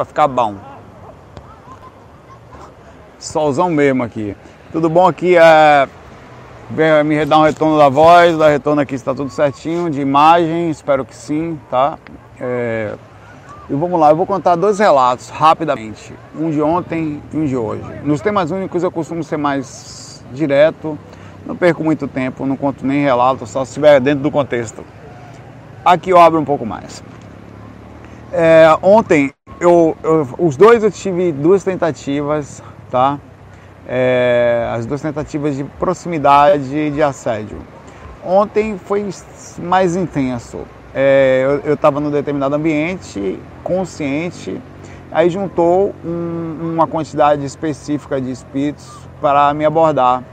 para ficar bom. Solzão mesmo aqui. Tudo bom aqui? É... Me dar um retorno da voz, dar retorno aqui está tudo certinho, de imagem, espero que sim, tá? É... E vamos lá, eu vou contar dois relatos rapidamente, um de ontem e um de hoje. Nos temas únicos eu costumo ser mais direto, não perco muito tempo, não conto nem relato, só se estiver dentro do contexto. Aqui eu abro um pouco mais. É, ontem, eu, eu, os dois eu tive duas tentativas, tá? É, as duas tentativas de proximidade de assédio. Ontem foi mais intenso. É, eu estava num determinado ambiente, consciente, aí juntou um, uma quantidade específica de espíritos para me abordar,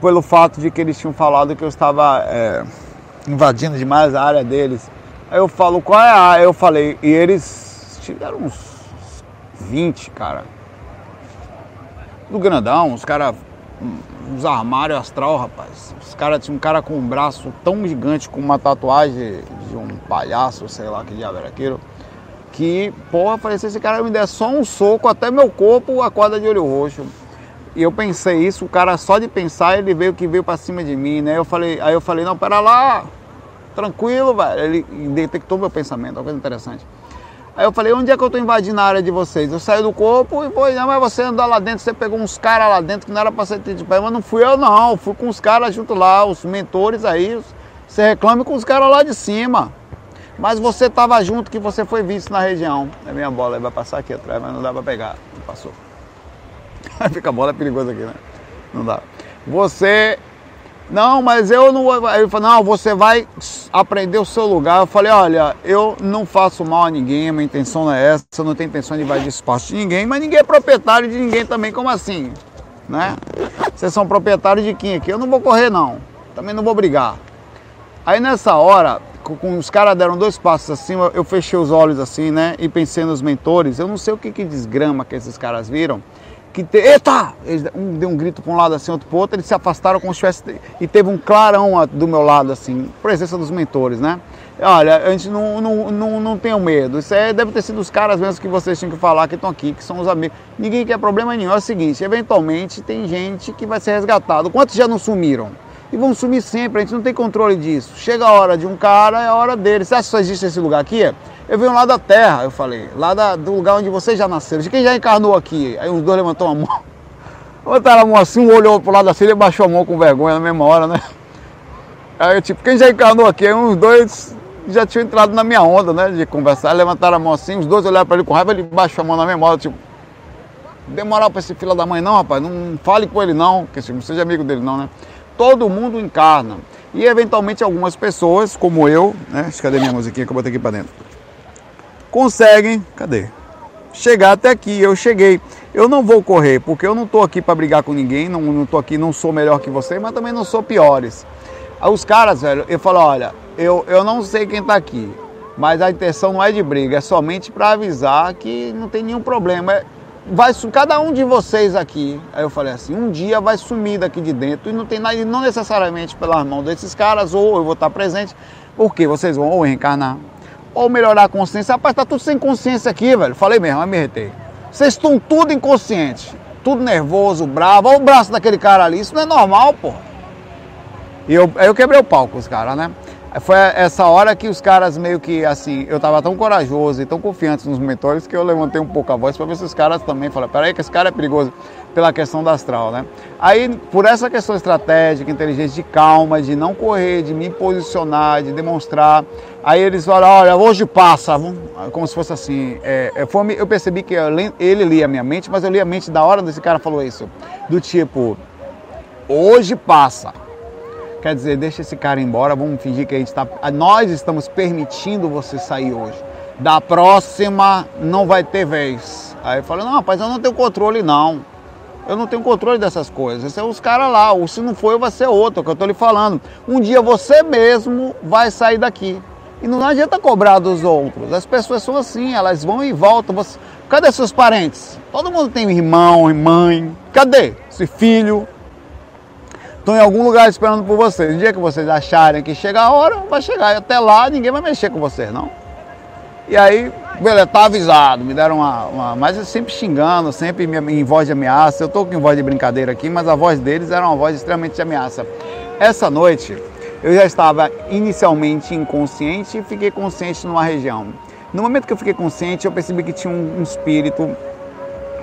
pelo fato de que eles tinham falado que eu estava é, invadindo demais a área deles. Aí eu falo, qual é a área? Eu falei, e eles tiveram uns 20, cara. Do grandão, os caras, uns armários astral, rapaz. Os caras tinham um cara com um braço tão gigante, com uma tatuagem de um palhaço, sei lá que diabo era aquilo. Que, porra, falei, se esse cara me der só um soco, até meu corpo acorda de olho roxo. E eu pensei isso, o cara só de pensar, ele veio que veio para cima de mim, né? Eu falei, aí eu falei, não, pera lá, tranquilo, velho. Ele detectou meu pensamento, uma coisa interessante. Aí eu falei, onde é que eu tô invadindo a área de vocês? Eu saí do corpo e foi, não, mas você andou lá dentro, você pegou uns caras lá dentro que não era pra ser de pé, mas não fui eu não, fui com os caras junto lá, os mentores aí, você reclame com os caras lá de cima. Mas você tava junto que você foi visto na região. É minha bola, vai passar aqui atrás, mas não dá pra pegar. Não passou. Fica a bola é perigoso aqui, né? Não dá. Você. Não, mas eu não vou. Ele falou, não, você vai aprender o seu lugar. Eu falei, olha, eu não faço mal a ninguém, minha intenção não é essa, eu não tenho intenção de invadir espaço de ninguém, mas ninguém é proprietário de ninguém também, como assim? Né? Vocês são proprietários de quem aqui? Eu não vou correr, não. Também não vou brigar. Aí nessa hora, com os caras deram dois passos assim, eu fechei os olhos assim, né? E pensei nos mentores. Eu não sei o que, que desgrama que esses caras viram que te... eita! Um deu um grito para um lado assim, outro para outro, eles se afastaram como se tivesse e teve um clarão do meu lado assim, presença dos mentores, né? Olha, a gente não, não, não, não tem medo. Isso é, deve ter sido os caras mesmo que vocês tinham que falar que estão aqui, que são os amigos. Ninguém quer problema nenhum. É o seguinte, eventualmente tem gente que vai ser resgatado. Quantos já não sumiram? E vão sumir sempre, a gente não tem controle disso. Chega a hora de um cara, é a hora dele. Você acha que só existe esse lugar aqui? Eu venho lá da terra, eu falei, lá da, do lugar onde vocês já nasceram. De quem já encarnou aqui? Aí os dois levantou a mão. Botaram a mão assim, um olhou pro lado assim, ele baixou a mão com vergonha na mesma hora, né? Aí eu tipo, quem já encarnou aqui? Aí uns dois já tinham entrado na minha onda, né? De conversar, levantaram a mão assim, os dois olharam para ele com raiva, ele baixou a mão na mesma hora, tipo, demorar para esse fila da mãe não, rapaz, não fale com ele não, que não seja amigo dele não, né? Todo mundo encarna. E eventualmente algumas pessoas, como eu, né? Cadê minha musiquinha que eu botei aqui para dentro? conseguem, cadê? Chegar até aqui, eu cheguei. Eu não vou correr, porque eu não estou aqui para brigar com ninguém, não estou aqui, não sou melhor que você, mas também não sou piores. Os caras, velho, eu falo, olha, eu, eu não sei quem está aqui, mas a intenção não é de briga, é somente para avisar que não tem nenhum problema. É, vai cada um de vocês aqui, aí eu falei assim, um dia vai sumir daqui de dentro e não tem nada, não necessariamente pelas mãos desses caras, ou eu vou estar presente, porque vocês vão ou reencarnar, ou melhorar a consciência. Rapaz, tá tudo sem consciência aqui, velho. Falei mesmo, mas me retei. Vocês estão tudo inconsciente, tudo nervoso, bravo. Olha o braço daquele cara ali, isso não é normal, pô. E eu, eu quebrei o palco com os caras, né? Foi essa hora que os caras meio que assim, eu tava tão corajoso e tão confiante nos mentores que eu levantei um pouco a voz para ver se os caras também falaram, peraí que esse cara é perigoso pela questão da astral, né? Aí, por essa questão estratégica, inteligente, de calma, de não correr, de me posicionar, de demonstrar, aí eles falaram, olha, hoje passa, como se fosse assim, é, é foi, eu percebi que ele lia a minha mente, mas eu li a mente da hora desse cara falou isso, do tipo, hoje passa, Quer dizer, deixa esse cara embora, vamos fingir que a gente está. Nós estamos permitindo você sair hoje. Da próxima não vai ter vez. Aí eu falei, não, rapaz, eu não tenho controle não. Eu não tenho controle dessas coisas. Esses são os caras lá. Ou se não for, vai ser outro, é o que eu estou lhe falando. Um dia você mesmo vai sair daqui. E não adianta cobrar dos outros. As pessoas são assim, elas vão e voltam. Você... Cadê seus parentes? Todo mundo tem irmão, mãe. Cadê esse filho? Estão em algum lugar esperando por vocês. No dia que vocês acharem que chega a hora, vai chegar. E até lá ninguém vai mexer com vocês, não. E aí Beleza, tá avisado, me deram uma, uma, Mas sempre xingando, sempre em voz de ameaça. Eu tô com voz de brincadeira aqui, mas a voz deles era uma voz extremamente de ameaça. Essa noite eu já estava inicialmente inconsciente e fiquei consciente numa região. No momento que eu fiquei consciente, eu percebi que tinha um, um espírito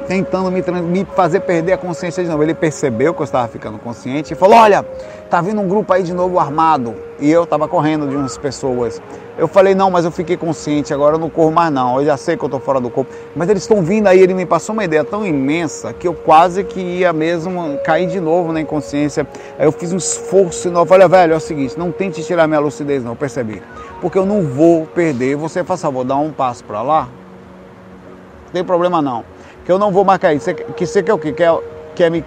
tentando me, me, fazer perder a consciência de novo. Ele percebeu que eu estava ficando consciente e falou: Olha, tá vindo um grupo aí de novo armado. E eu estava correndo de umas pessoas. Eu falei: Não, mas eu fiquei consciente, agora eu não corro mais não. Eu já sei que eu estou fora do corpo. Mas eles estão vindo aí. Ele me passou uma ideia tão imensa que eu quase que ia mesmo cair de novo na inconsciência. Aí eu fiz um esforço e eu falei: Velho, é o seguinte, não tente tirar minha lucidez, não. Eu percebi. Porque eu não vou perder. Você, faz favor, dá um passo para lá. Não tem problema não que eu não vou marcar isso. Que você quer o quê? Quer, quer me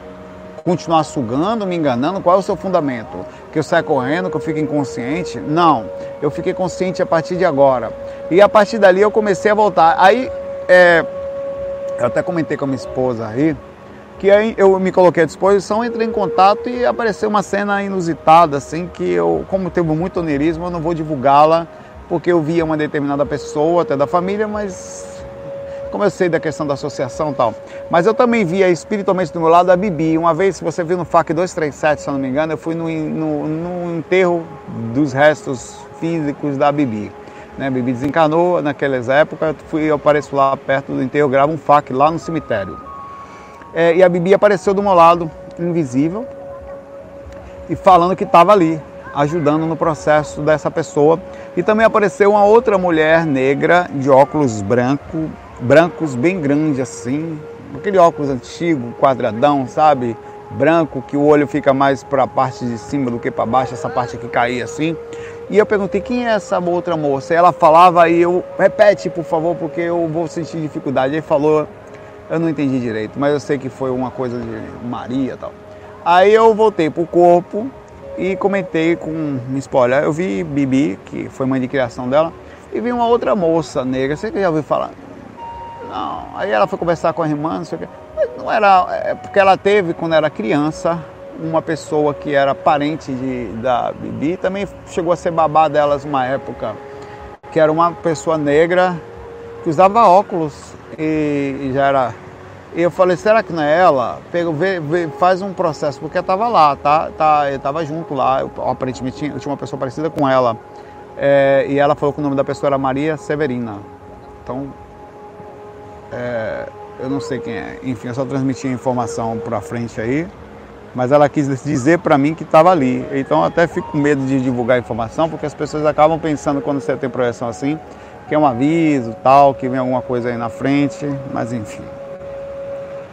continuar sugando, me enganando? Qual é o seu fundamento? Que eu saia correndo, que eu fique inconsciente? Não, eu fiquei consciente a partir de agora. E a partir dali eu comecei a voltar. Aí, é, eu até comentei com a minha esposa aí, que aí eu me coloquei à disposição, entrei em contato e apareceu uma cena inusitada, assim, que eu, como teve muito onerismo, eu não vou divulgá-la, porque eu via uma determinada pessoa, até da família, mas como eu sei da questão da associação e tal. Mas eu também via espiritualmente do meu lado a Bibi. Uma vez, se você viu no FAC 237, se eu não me engano, eu fui no, no, no enterro dos restos físicos da Bibi. Né? Bibi desencarnou naquelas épocas, eu, fui, eu apareço lá perto do enterro, gravo um FAC lá no cemitério. É, e a Bibi apareceu do meu lado, invisível, e falando que estava ali, ajudando no processo dessa pessoa. E também apareceu uma outra mulher negra de óculos branco, brancos bem grandes assim, aquele óculos antigo, quadradão, sabe? Branco, que o olho fica mais para a parte de cima do que para baixo, essa parte aqui caía assim. E eu perguntei quem é essa outra moça. Ela falava e eu, repete por favor, porque eu vou sentir dificuldade. Ele falou, eu não entendi direito, mas eu sei que foi uma coisa de Maria tal. Aí eu voltei pro corpo e comentei com minha spoiler. Eu vi Bibi, que foi mãe de criação dela, e vi uma outra moça negra. Você que já ouviu falar? Não. Aí ela foi conversar com a irmã, não sei o quê. Mas não era. É porque ela teve, quando era criança, uma pessoa que era parente de, da Bibi, também chegou a ser babá delas uma época, que era uma pessoa negra que usava óculos e, e já era. E eu falei, será que não é ela? Pega, vê, vê, faz um processo, porque eu estava lá, tá? tá eu estava junto lá, eu, aparentemente tinha, tinha uma pessoa parecida com ela. É, e ela falou que o nome da pessoa era Maria Severina. Então é, eu não sei quem é. Enfim, eu só transmiti a informação para frente aí. Mas ela quis dizer para mim que estava ali. Então eu até fico com medo de divulgar a informação, porque as pessoas acabam pensando quando você tem projeção assim, que é um aviso, tal, que vem alguma coisa aí na frente. Mas enfim.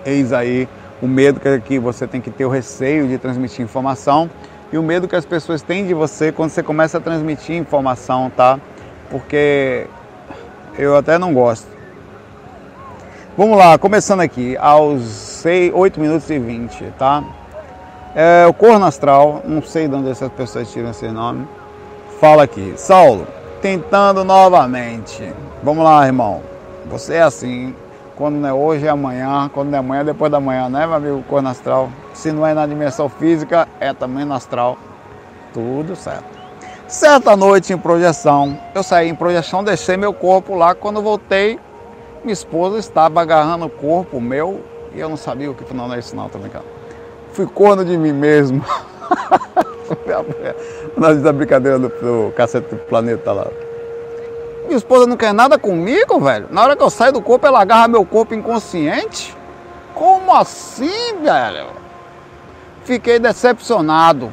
Eis aí o medo que você tem que ter o receio de transmitir informação e o medo que as pessoas têm de você quando você começa a transmitir informação, tá? Porque eu até não gosto. Vamos lá, começando aqui, aos 6, 8 minutos e 20, tá? É, o corno astral, não sei de onde essas pessoas tiram esse nome, fala aqui. Saulo, tentando novamente. Vamos lá, irmão. Você é assim, quando não é hoje é amanhã, quando não é amanhã é depois da manhã, né, meu amigo corno astral? Se não é na dimensão física, é também no astral. Tudo certo. Certa noite em projeção, eu saí em projeção, deixei meu corpo lá, quando voltei, minha esposa estava agarrando o corpo meu e eu não sabia o que. Não é isso não, tô brincando. Fui corno de mim mesmo. Da brincadeira do, do cacete do planeta lá. Minha esposa não quer nada comigo, velho. Na hora que eu saio do corpo, ela agarra meu corpo inconsciente. Como assim, velho? Fiquei decepcionado.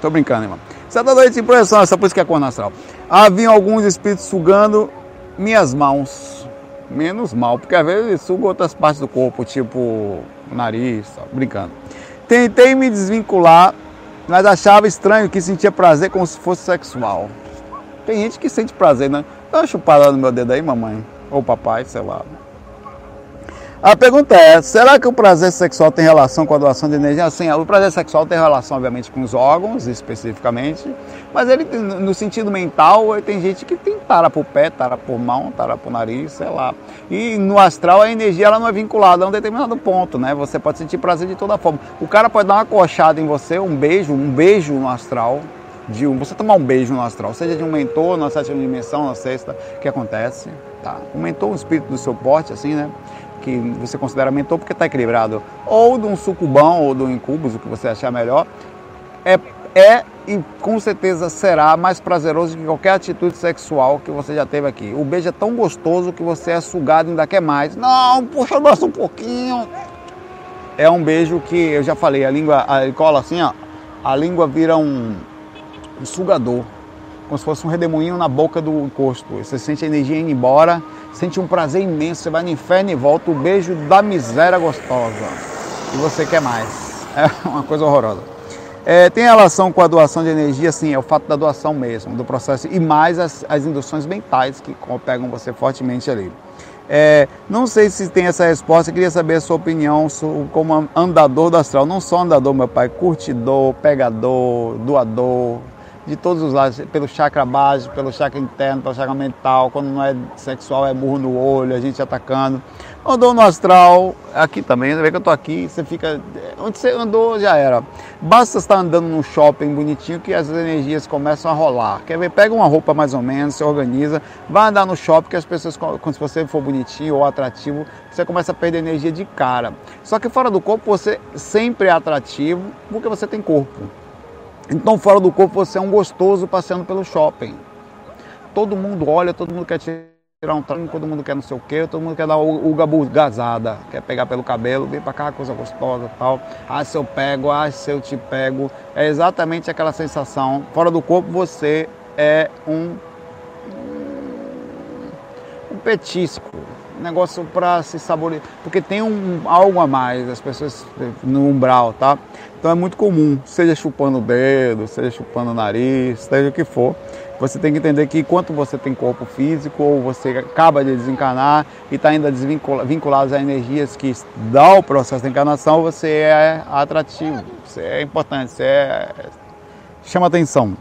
Tô brincando, irmão. Certa noite em projeção, essa por isso que é corno astral. Havia alguns espíritos sugando minhas mãos. Menos mal, porque às vezes sugo outras partes do corpo, tipo nariz, brincando. Tentei me desvincular, mas achava estranho que sentia prazer como se fosse sexual. Tem gente que sente prazer, né? Dá uma chupada no meu dedo aí, mamãe. Ou papai, sei lá. A pergunta é: será que o prazer sexual tem relação com a doação de energia? Sim, o prazer sexual tem relação, obviamente, com os órgãos, especificamente, mas ele, no sentido mental, tem gente que tem tara por pé, tara por mão, tara por nariz, sei lá. E no astral, a energia ela não é vinculada a um determinado ponto, né? Você pode sentir prazer de toda forma. O cara pode dar uma coxada em você, um beijo, um beijo no astral, de um, você tomar um beijo no astral, seja de um mentor na sétima dimensão, na sexta, que acontece, tá? Um mentor, um espírito do seu porte, assim, né? Que você considera mentor porque está equilibrado. Ou de um sucubão ou de um incubus, o que você achar melhor. É, é e com certeza será mais prazeroso que qualquer atitude sexual que você já teve aqui. O beijo é tão gostoso que você é sugado e ainda quer mais. Não, puxa mais um pouquinho. É um beijo que eu já falei, a língua a, cola assim, ó, a língua vira um, um sugador, como se fosse um redemoinho na boca do encosto. Você sente a energia indo embora, sente um prazer imenso, você vai no inferno e volta, o beijo da miséria gostosa. E você quer mais. É uma coisa horrorosa. É, tem relação com a doação de energia, sim, é o fato da doação mesmo, do processo, e mais as, as induções mentais que pegam você fortemente ali. É, não sei se tem essa resposta, queria saber a sua opinião como andador do astral. Não só andador, meu pai, curtidor, pegador, doador, de todos os lados, pelo chakra básico, pelo chakra interno, pelo chakra mental, quando não é sexual é burro no olho, a gente atacando. Andou no astral, aqui também, vê que eu tô aqui, você fica. Onde você andou já era. Basta estar andando num shopping bonitinho que as energias começam a rolar. Quer ver? Pega uma roupa mais ou menos, se organiza, vai andar no shopping que as pessoas, quando você for bonitinho ou atrativo, você começa a perder energia de cara. Só que fora do corpo você sempre é atrativo porque você tem corpo. Então, fora do corpo, você é um gostoso passeando pelo shopping. Todo mundo olha, todo mundo quer tirar um tranco, todo mundo quer não sei o quê, todo mundo quer dar o, o gabu gazada, quer pegar pelo cabelo, vem pra cá, coisa gostosa tal. Ah, se eu pego, ah, se eu te pego. É exatamente aquela sensação. Fora do corpo, você é um. um petisco negócio para se saborear, porque tem um, algo a mais, as pessoas no umbral, tá? Então é muito comum, seja chupando o dedo, seja chupando o nariz, seja o que for. Você tem que entender que enquanto você tem corpo físico ou você acaba de desencarnar e está ainda vinculado a energias que dá o processo de encarnação, você é atrativo, você é importante, você é... chama atenção.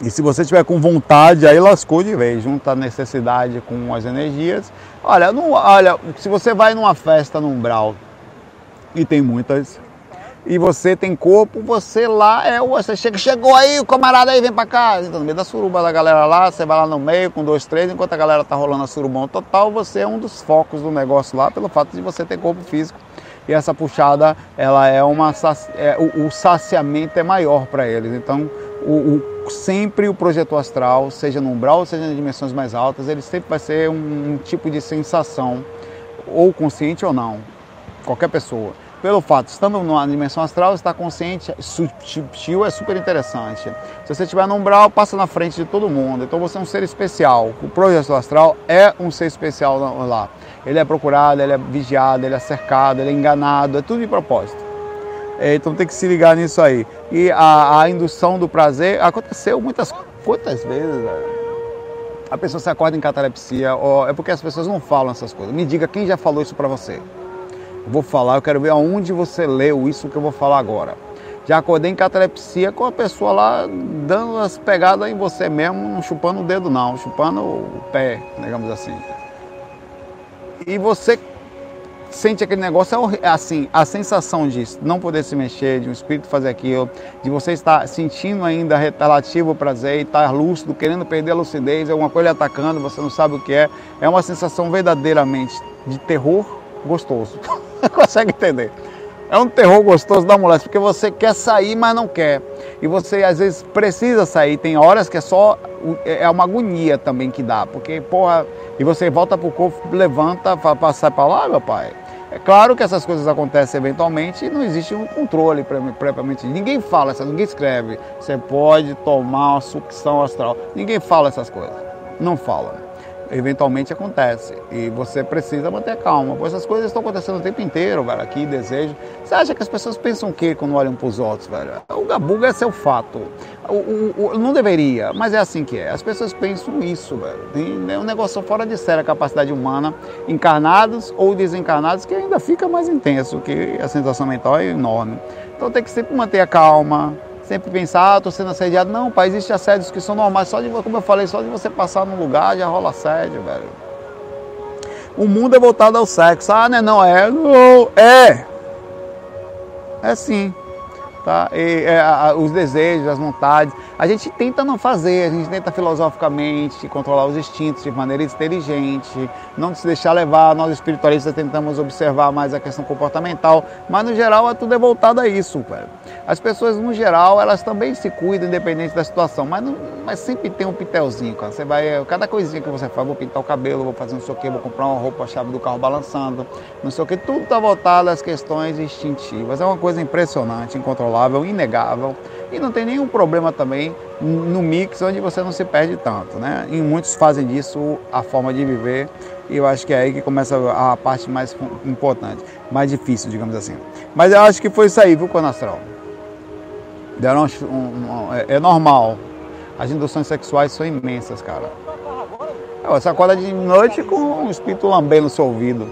E se você estiver com vontade, aí lascou de vez, junta a necessidade com as energias. Olha, não, olha, se você vai numa festa no umbral e tem muitas, e você tem corpo, você lá é o. Você chega, chegou aí, o camarada aí, vem pra cá. Então, no meio da suruba da galera lá, você vai lá no meio com dois, três, enquanto a galera tá rolando a surubão total, você é um dos focos do negócio lá, pelo fato de você ter corpo físico. E essa puxada, ela é uma. É, o, o saciamento é maior para eles. Então, o, o, sempre o projeto astral, seja no umbral, seja nas dimensões mais altas, ele sempre vai ser um, um tipo de sensação, ou consciente ou não, qualquer pessoa. Pelo fato, estando numa dimensão astral, estar consciente, sutil, é super interessante. Se você estiver no umbral, passa na frente de todo mundo. Então você é um ser especial. O projeto astral é um ser especial lá. Ele é procurado, ele é vigiado, ele é cercado, ele é enganado, é tudo de propósito. É, então tem que se ligar nisso aí. E a, a indução do prazer aconteceu muitas quantas vezes? A pessoa se acorda em catalepsia, é porque as pessoas não falam essas coisas. Me diga quem já falou isso para você. Eu vou falar, eu quero ver aonde você leu isso que eu vou falar agora. Já acordei em catalepsia com a pessoa lá dando as pegadas em você mesmo, não chupando o dedo não, chupando o pé, digamos assim. E você sente aquele negócio, é assim, a sensação de não poder se mexer, de um espírito fazer aquilo, de você estar sentindo ainda relativo prazer, estar lúcido, querendo perder a lucidez, alguma coisa atacando, você não sabe o que é, é uma sensação verdadeiramente de terror gostoso. Consegue entender? É um terror gostoso da moléstia, porque você quer sair, mas não quer. E você às vezes precisa sair, tem horas que é só é, é uma agonia também que dá, porque porra, e você volta pro corpo, levanta, passar para lá, meu pai. É claro que essas coisas acontecem eventualmente e não existe um controle propriamente. Ninguém fala, ninguém escreve. Você pode tomar uma sucção astral. Ninguém fala essas coisas. Não fala eventualmente acontece. E você precisa manter calma, pois essas coisas estão acontecendo o tempo inteiro, velho, aqui, desejo. Você acha que as pessoas pensam o quê quando olham para os outros, velho? O gabuga é seu fato. O, o, o, não deveria, mas é assim que é. As pessoas pensam isso, velho. É um negócio fora de sério a capacidade humana, encarnados ou desencarnados, que ainda fica mais intenso, que a sensação mental é enorme. Então tem que sempre manter a calma, sempre pensar, ah, estou sendo assediado. Não, pai, existem assédios que são normais. Só de, como eu falei, só de você passar num lugar já rola assédio, velho. O mundo é voltado ao sexo. Ah, né? Não, é. Não, é. É sim. Tá? E, é, a, os desejos, as vontades. A gente tenta não fazer, a gente tenta filosoficamente controlar os instintos de maneira inteligente, não se deixar levar. Nós espiritualistas tentamos observar mais a questão comportamental, mas no geral é tudo é voltado a isso, velho. As pessoas no geral elas também se cuidam independente da situação, mas, não, mas sempre tem um pitelzinho, cara. Você vai, cada coisinha que você faz, vou pintar o cabelo, vou fazer não sei o que, vou comprar uma roupa, a chave do carro balançando, não sei o que, tudo está voltado às questões instintivas. É uma coisa impressionante, incontrolável inegável, e não tem nenhum problema também no mix onde você não se perde tanto, né? E muitos fazem disso a forma de viver, e eu acho que é aí que começa a parte mais importante, mais difícil, digamos assim. Mas eu acho que foi isso aí, viu, Conastral? Deram um, um, é, é normal. As induções sexuais são imensas, cara. É, você acorda de noite com um espírito lambendo no seu ouvido.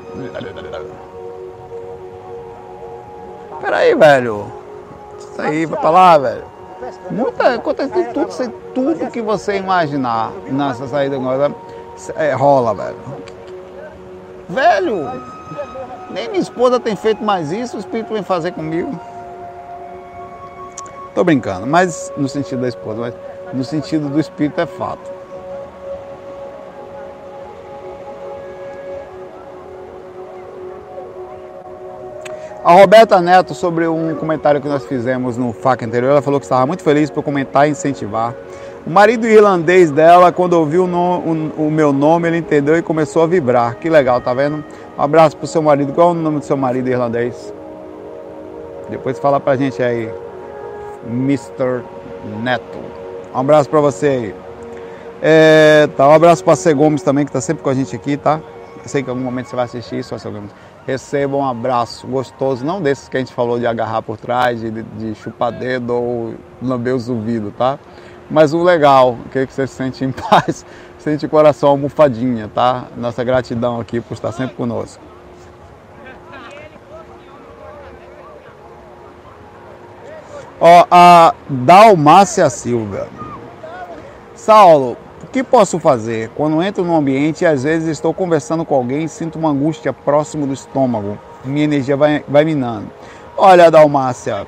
Peraí, velho. Isso aí, pra lá, velho. Muita, acontece tudo, tudo que você imaginar nessa saída agora é, rola, velho. Velho, nem minha esposa tem feito mais isso, o espírito vem fazer comigo. Tô brincando, mas no sentido da esposa, mas no sentido do espírito é fato. A Roberta Neto, sobre um comentário que nós fizemos no FAC anterior, ela falou que estava muito feliz por comentar e incentivar. O marido irlandês dela, quando ouviu o, o, o, meu nome, ele entendeu e começou a vibrar. Que legal, tá vendo? Um abraço pro seu marido. Qual é o nome do seu marido irlandês? Depois fala pra gente aí. Mr. Neto. Um abraço pra você aí. É, tá, um abraço pra C. Gomes também, que tá sempre com a gente aqui, tá? Eu sei que em algum momento você vai assistir isso. Gomes receba um abraço gostoso, não desses que a gente falou de agarrar por trás, de, de chupar dedo ou lamber os ouvidos, tá? Mas o legal, que você se sente em paz, sente o coração almofadinha, tá? Nossa gratidão aqui por estar sempre conosco. Ó, a Dalmácia Silva. Saulo, que posso fazer? Quando entro no ambiente às vezes estou conversando com alguém sinto uma angústia próximo do estômago, minha energia vai, vai minando. Olha, Dalmácia,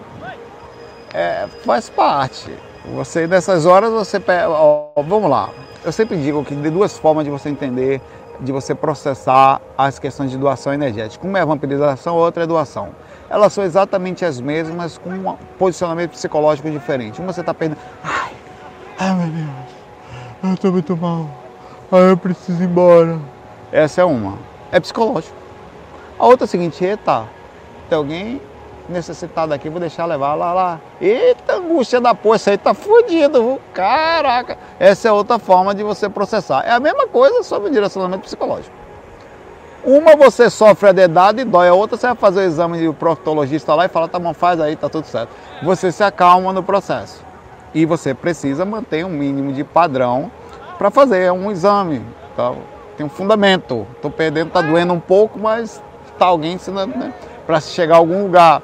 é, faz parte. Você nessas horas você ó, vamos lá. Eu sempre digo que tem duas formas de você entender, de você processar as questões de doação energética. Uma é vampirização, outra é doação. Elas são exatamente as mesmas, com um posicionamento psicológico diferente. Uma você está perdendo. Ai, ai meu Deus eu estou muito mal, aí eu preciso ir embora. Essa é uma, é psicológico. A outra é a seguinte, eita, tem alguém necessitado aqui, vou deixar levar lá, lá. Eita, angústia da porra, isso aí tá fudido, caraca. Essa é outra forma de você processar. É a mesma coisa sobre o direcionamento psicológico. Uma você sofre a dedada e dói, a outra você vai fazer o exame de proctologista lá e fala, tá bom, faz aí, tá tudo certo. Você se acalma no processo e você precisa manter um mínimo de padrão para fazer um exame. Tá? Tem um fundamento. Estou perdendo, está doendo um pouco, mas está alguém ensinando né? para chegar a algum lugar.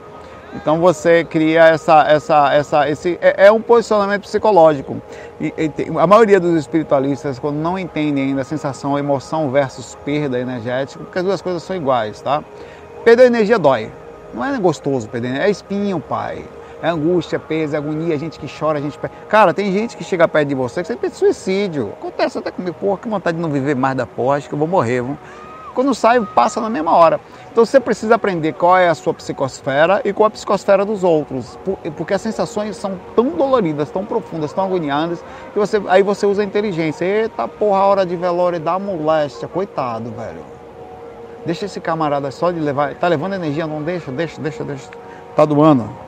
Então você cria essa, essa, essa, esse é, é um posicionamento psicológico. E, e tem, a maioria dos espiritualistas, quando não entendem ainda a sensação, emoção versus perda energética, porque as duas coisas são iguais, tá? Perder energia dói. Não é gostoso perder, é espinho, pai é angústia, peso, agonia, gente que chora, gente. Cara, tem gente que chega perto de você que você pensa suicídio. Acontece até comigo, porra, que vontade de não viver mais da porra, acho que eu vou morrer. Quando sai, passa na mesma hora. Então você precisa aprender qual é a sua psicosfera e qual é a psicosfera dos outros. Porque as sensações são tão doloridas, tão profundas, tão agoniantes, que você, aí você usa a inteligência. Eita porra, a hora de velório dá moléstia, coitado, velho. Deixa esse camarada só de levar. Tá levando energia, não deixa, deixa, deixa, deixa. Tá doando.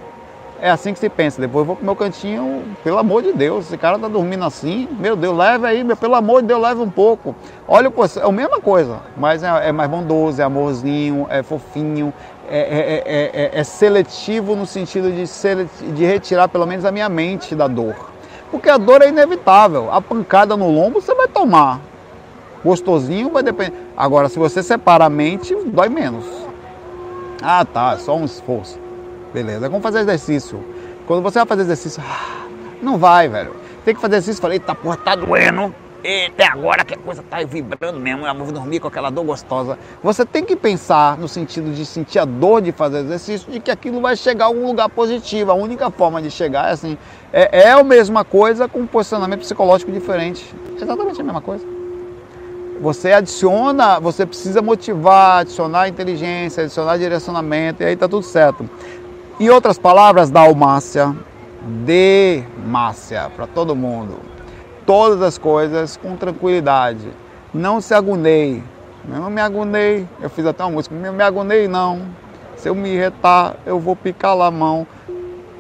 É assim que se pensa. Depois eu vou pro meu cantinho, pelo amor de Deus, esse cara tá dormindo assim, meu Deus, leve aí, meu, pelo amor de Deus, leve um pouco. Olha, é a mesma coisa, mas é, é mais bondoso, é amorzinho, é fofinho, é, é, é, é seletivo no sentido de, de retirar pelo menos a minha mente da dor. Porque a dor é inevitável. A pancada no lombo você vai tomar. Gostosinho vai depender. Agora, se você separa a mente, dói menos. Ah, tá, só um esforço. Beleza, vamos fazer exercício. Quando você vai fazer exercício, ah, não vai, velho. Tem que fazer exercício. Falei, eita porra, tá doendo. até agora que a coisa tá vibrando mesmo, eu vou dormir com aquela dor gostosa. Você tem que pensar no sentido de sentir a dor de fazer exercício, de que aquilo vai chegar a algum lugar positivo. A única forma de chegar é assim, é, é a mesma coisa com um posicionamento psicológico diferente. Exatamente a mesma coisa. Você adiciona, você precisa motivar, adicionar inteligência, adicionar direcionamento, e aí tá tudo certo. Em outras palavras, dalmácia, demácia para todo mundo. Todas as coisas com tranquilidade. Não se agunei. Eu não me agunei. Eu fiz até uma música. Não me agunei, não. Se eu me irritar, eu vou picar lá a mão.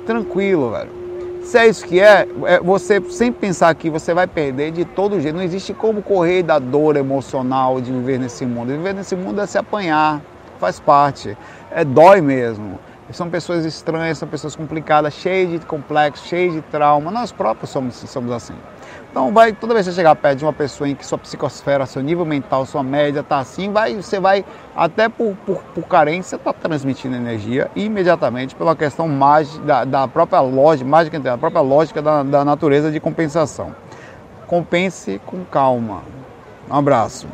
Tranquilo, velho. Se é isso que é, é, você sem pensar que você vai perder de todo jeito. Não existe como correr da dor emocional de viver nesse mundo. Viver nesse mundo é se apanhar, faz parte. É dói mesmo. São pessoas estranhas, são pessoas complicadas, cheias de complexo, cheias de trauma. Nós próprios somos, somos assim. Então, vai, toda vez que você chegar perto de uma pessoa em que sua psicosfera, seu nível mental, sua média está assim, vai, você vai, até por, por, por carência, está transmitindo energia imediatamente pela questão mágica, da, da própria lógica, mágica, da própria lógica da, da natureza de compensação. Compense com calma. Um abraço.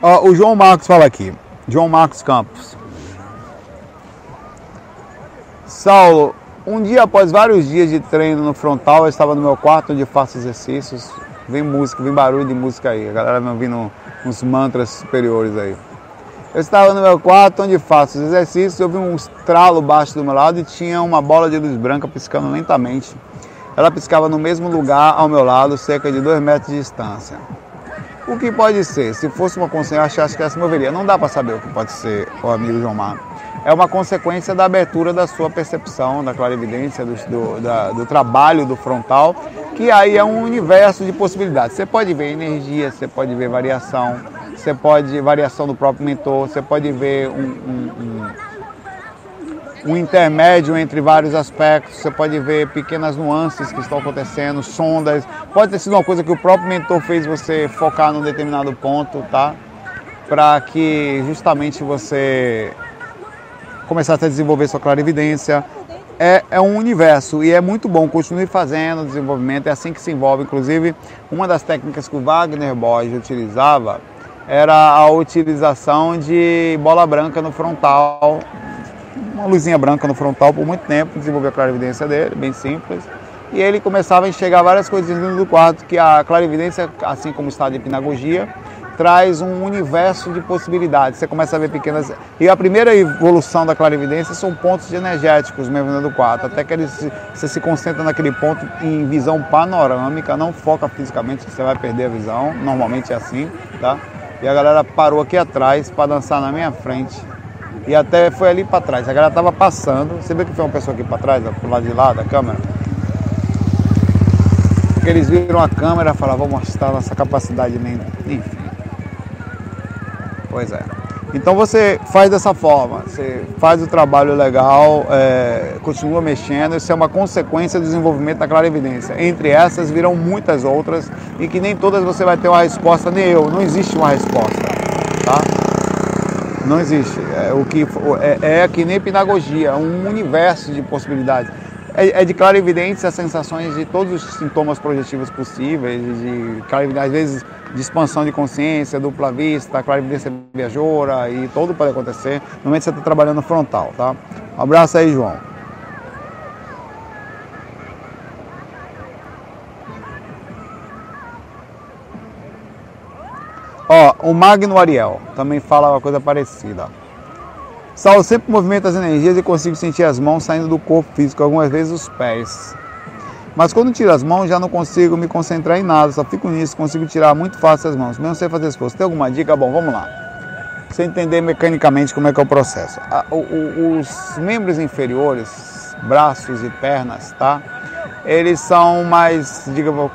Ó, o João Marcos fala aqui. João Marcos Campos. Saulo, um dia após vários dias de treino no frontal, eu estava no meu quarto onde faço exercícios. Vem música, vem barulho de música aí. A galera me ouvindo uns mantras superiores aí. Eu estava no meu quarto onde faço os exercícios, vi um estralo baixo do meu lado e tinha uma bola de luz branca piscando lentamente. Ela piscava no mesmo lugar ao meu lado, cerca de dois metros de distância. O que pode ser? Se fosse uma consciência, acho que se moveria. Não dá para saber o que pode ser, o amigo João Mar. É uma consequência da abertura da sua percepção, da clarividência, do, do, da, do trabalho do frontal, que aí é um universo de possibilidades. Você pode ver energia, você pode ver variação, você pode variação do próprio mentor, você pode ver um, um, um um intermédio entre vários aspectos, você pode ver pequenas nuances que estão acontecendo, sondas, pode ter sido uma coisa que o próprio mentor fez você focar num determinado ponto, tá? Para que justamente você começasse a desenvolver sua clarividência. É, é um universo e é muito bom, continue fazendo desenvolvimento, é assim que se envolve. Inclusive, uma das técnicas que o Wagner Borges utilizava era a utilização de bola branca no frontal uma luzinha branca no frontal por muito tempo, desenvolveu a clarividência dele, bem simples. E ele começava a enxergar várias coisas dentro do quarto, que a clarividência, assim como o estado de hipnagogia, traz um universo de possibilidades. Você começa a ver pequenas. E a primeira evolução da clarividência são pontos energéticos mesmo dentro do quarto, até que ele se, você se concentra naquele ponto em visão panorâmica, não foca fisicamente, você vai perder a visão. Normalmente é assim, tá? E a galera parou aqui atrás para dançar na minha frente. E até foi ali para trás. A galera tava passando. Você vê que foi uma pessoa aqui para trás, pro lado de lá da câmera? Eles viram a câmera e falaram, vou mostrar nossa capacidade nem Enfim. Pois é. Então você faz dessa forma, você faz o trabalho legal, é, continua mexendo, isso é uma consequência do desenvolvimento da clarividência. Entre essas virão muitas outras e que nem todas você vai ter uma resposta, nem eu, não existe uma resposta. Não existe. É, o que, é, é que nem pedagogia, é um universo de possibilidades. É, é de clarividência as sensações de todos os sintomas projetivos possíveis, de clarividência, às vezes de expansão de consciência, dupla vista, clarividência viajora e tudo pode acontecer no momento você está trabalhando frontal, tá? Um abraço aí, João. Ó, o Magno Ariel também fala uma coisa parecida. Saulo sempre movimenta as energias e consigo sentir as mãos saindo do corpo físico, algumas vezes os pés. Mas quando tiro as mãos já não consigo me concentrar em nada, só fico nisso, consigo tirar muito fácil as mãos, mesmo sem fazer esforço. Tem alguma dica? Bom, vamos lá. Você entender mecanicamente como é que é o processo. os membros inferiores, braços e pernas, tá? Eles são mais, diga, o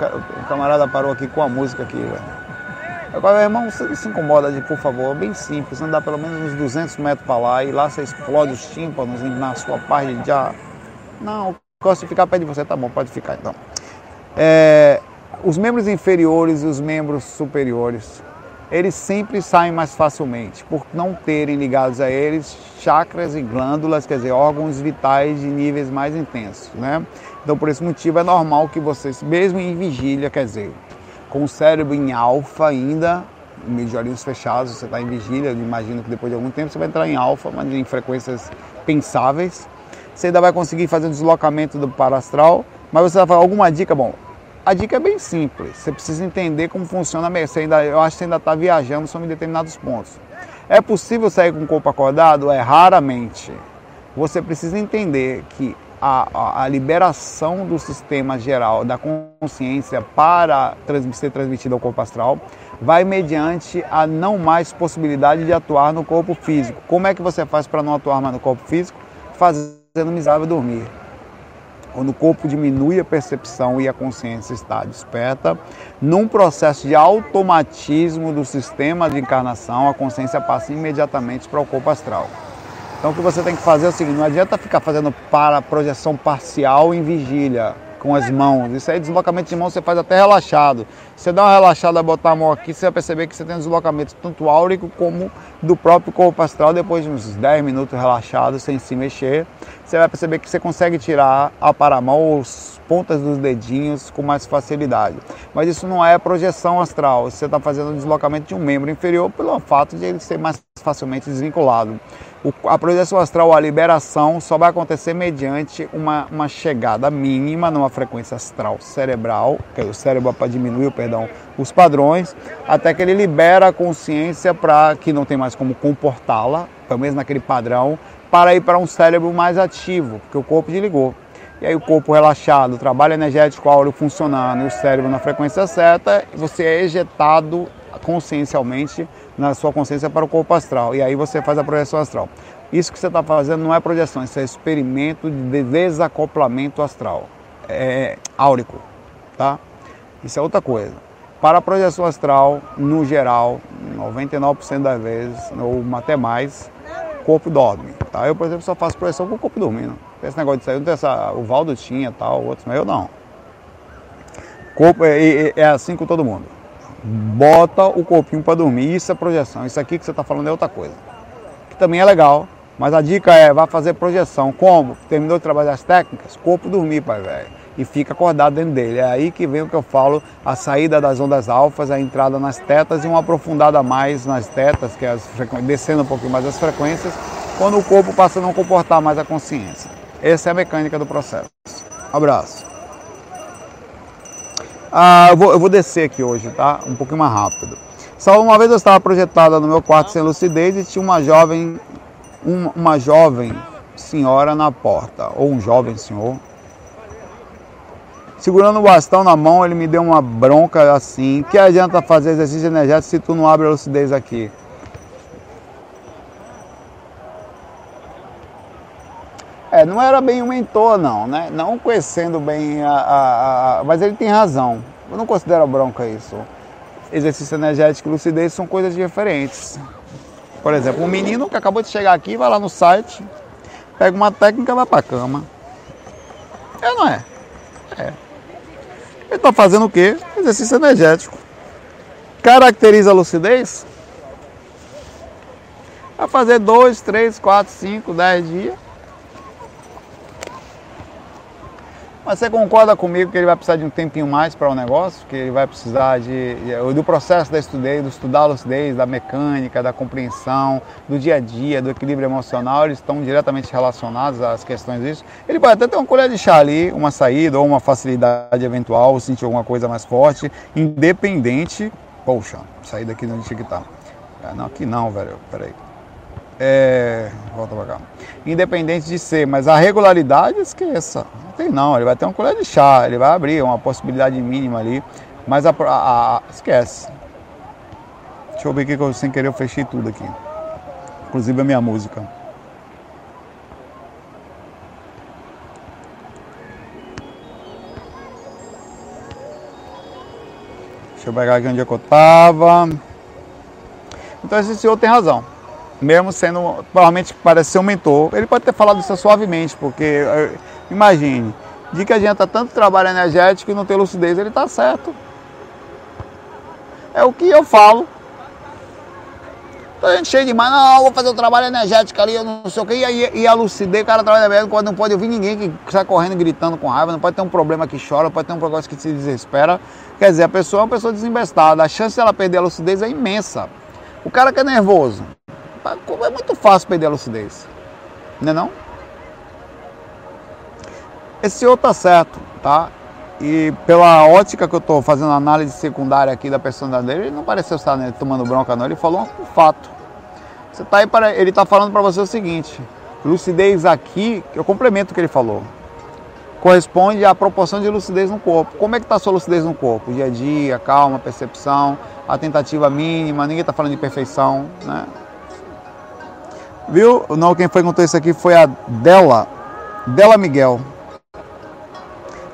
camarada parou aqui com a música aqui, velho. Agora, meu irmão, você se incomoda de, por favor, bem simples, andar pelo menos uns 200 metros para lá e lá você explode os tímpanos na sua parte de já. Não, gosto de ficar perto de você, tá bom, pode ficar então. É, os membros inferiores e os membros superiores, eles sempre saem mais facilmente, por não terem ligados a eles chakras e glândulas, quer dizer, órgãos vitais de níveis mais intensos, né? Então, por esse motivo, é normal que vocês, mesmo em vigília, quer dizer, com o cérebro em alfa ainda, de olhinhos fechados, você está em vigília, eu imagino que depois de algum tempo você vai entrar em alfa, mas em frequências pensáveis. Você ainda vai conseguir fazer o deslocamento do parastral, mas você vai falar alguma dica? Bom, a dica é bem simples. Você precisa entender como funciona você ainda, Eu acho que você ainda está viajando sobre determinados pontos. É possível sair com o corpo acordado? É raramente. Você precisa entender que a, a, liberação do sistema geral da consciência para ser transmitida ao corpo astral vai mediante a não mais possibilidade de atuar no corpo físico. Como é que você faz para não atuar mais no corpo físico? Fazendo miserável dormir. Quando o corpo diminui a percepção e a consciência está desperta, num processo de automatismo do sistema de encarnação, a consciência passa imediatamente para o corpo astral. Então o que você tem que fazer é o seguinte, não adianta ficar fazendo para projeção parcial em vigília com as mãos. Isso aí, deslocamento de mão, você faz até relaxado. Você dá uma relaxada, botar a mão aqui, você vai perceber que você tem um deslocamento tanto áurico como do próprio corpo astral. Depois de uns 10 minutos relaxado, sem se mexer, você vai perceber que você consegue tirar a paramão, os pontas dos dedinhos com mais facilidade. Mas isso não é projeção astral. Você está fazendo o deslocamento de um membro inferior pelo fato de ele ser mais facilmente desvinculado a projeção astral, a liberação, só vai acontecer mediante uma, uma chegada mínima numa frequência astral cerebral, que é o cérebro para diminuir, perdão, os padrões, até que ele libera a consciência para que não tem mais como comportá-la, pelo menos naquele padrão, para ir para um cérebro mais ativo, porque o corpo desligou. E aí o corpo relaxado, o trabalho energético áureo funcionando e o cérebro na frequência certa, você é ejetado consciencialmente na sua consciência para o corpo astral. E aí você faz a projeção astral. Isso que você está fazendo não é projeção, isso é experimento de desacoplamento astral. É áurico, tá? Isso é outra coisa. Para a projeção astral, no geral, 99% das vezes, ou até mais, o corpo dorme. Tá? Eu, por exemplo, só faço projeção com o corpo dormindo. Esse negócio de sair, essa, o Valdo tinha tal, outros, mas eu não. Corpo é, é, é assim com todo mundo bota o corpinho para dormir. Isso é projeção. Isso aqui que você está falando é outra coisa. Que também é legal. Mas a dica é, vá fazer projeção. Como? Terminou de trabalhar as técnicas? Corpo dormir, pai velho. E fica acordado dentro dele. É aí que vem o que eu falo, a saída das ondas alfas, a entrada nas tetas e uma aprofundada mais nas tetas, que é as descendo um pouquinho mais as frequências, quando o corpo passa a não comportar mais a consciência. Essa é a mecânica do processo. Abraço. Ah, eu, vou, eu vou descer aqui hoje, tá? Um pouquinho mais rápido. Só uma vez eu estava projetada no meu quarto sem lucidez e tinha uma jovem, uma, uma jovem senhora na porta, ou um jovem senhor. Segurando o bastão na mão, ele me deu uma bronca assim. Que adianta fazer exercício energético se tu não abre a lucidez aqui? É, não era bem um mentor, não, né? Não conhecendo bem a, a, a, Mas ele tem razão. Eu não considero bronca isso. Exercício energético e lucidez são coisas diferentes. Por exemplo, um menino que acabou de chegar aqui, vai lá no site, pega uma técnica e vai pra cama. É, não é? É. Ele está fazendo o quê? Exercício energético. Caracteriza a lucidez? Vai fazer dois, três, quatro, cinco, dez dias. Mas você concorda comigo que ele vai precisar de um tempinho mais para o um negócio? Que ele vai precisar de, do processo da estudei, do estudar lucidez, da mecânica, da compreensão, do dia a dia, do equilíbrio emocional, eles estão diretamente relacionados às questões disso. Ele pode até ter uma colher de chá ali, uma saída ou uma facilidade eventual, ou sentir alguma coisa mais forte, independente. Poxa, sair daqui onde tinha que estar. Não, aqui não, velho. Peraí. É, volta pra cá. Independente de ser, mas a regularidade esqueça. Não tem não, ele vai ter uma colher de chá, ele vai abrir uma possibilidade mínima ali, mas a, a, a esquece. Deixa eu ver aqui que eu sem querer eu fechei tudo aqui. Inclusive a minha música. Deixa eu pegar aqui onde é que eu tava. Então esse senhor tem razão mesmo sendo, provavelmente parece ser um mentor, ele pode ter falado isso suavemente, porque eh, imagine, de que adianta tanto trabalho energético e não ter lucidez, ele está certo. É o que eu falo, a gente cheio demais, não, vou fazer o trabalho energético ali, eu não sei o que, e, aí, e a lucidez, o cara trabalha quando não pode ouvir ninguém que sai correndo, gritando com raiva, não pode ter um problema que chora, pode ter um problema que se desespera. Quer dizer, a pessoa é uma pessoa desinvestada, a chance ela perder a lucidez é imensa. O cara que é nervoso, é muito fácil perder a lucidez, não é não? Esse outro tá certo, tá? E pela ótica que eu estou fazendo análise secundária aqui da personalidade dele, ele não pareceu estar né, tomando bronca não, ele falou um fato. Você tá aí para, ele está falando para você o seguinte, lucidez aqui, eu complemento o que ele falou, corresponde à proporção de lucidez no corpo. Como é que está a sua lucidez no corpo? Dia a dia, calma, percepção, a tentativa mínima, ninguém está falando de perfeição, né? Viu? Não, quem foi que contou isso aqui foi a Dela, Dela Miguel.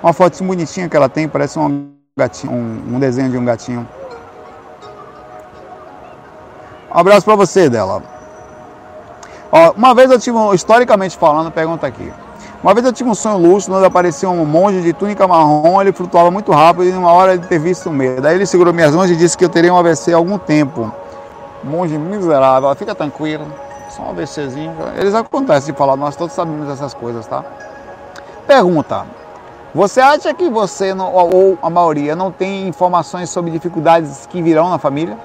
Uma foto bonitinha que ela tem, parece um, gatinho, um, um desenho de um gatinho. Um abraço para você dela. Ó, uma vez eu tive, um, historicamente falando, pergunta aqui. Uma vez eu tive um sonho lúcido onde apareceu um monge de túnica marrom, ele flutuava muito rápido e numa hora de ter visto o medo. Daí ele segurou minhas mãos e disse que eu teria um AVC há algum tempo. Monge miserável, fica tranquilo, só um AVCzinho. Eles acontecem de falar, nós todos sabemos essas coisas, tá? Pergunta: você acha que você, ou a maioria, não tem informações sobre dificuldades que virão na família?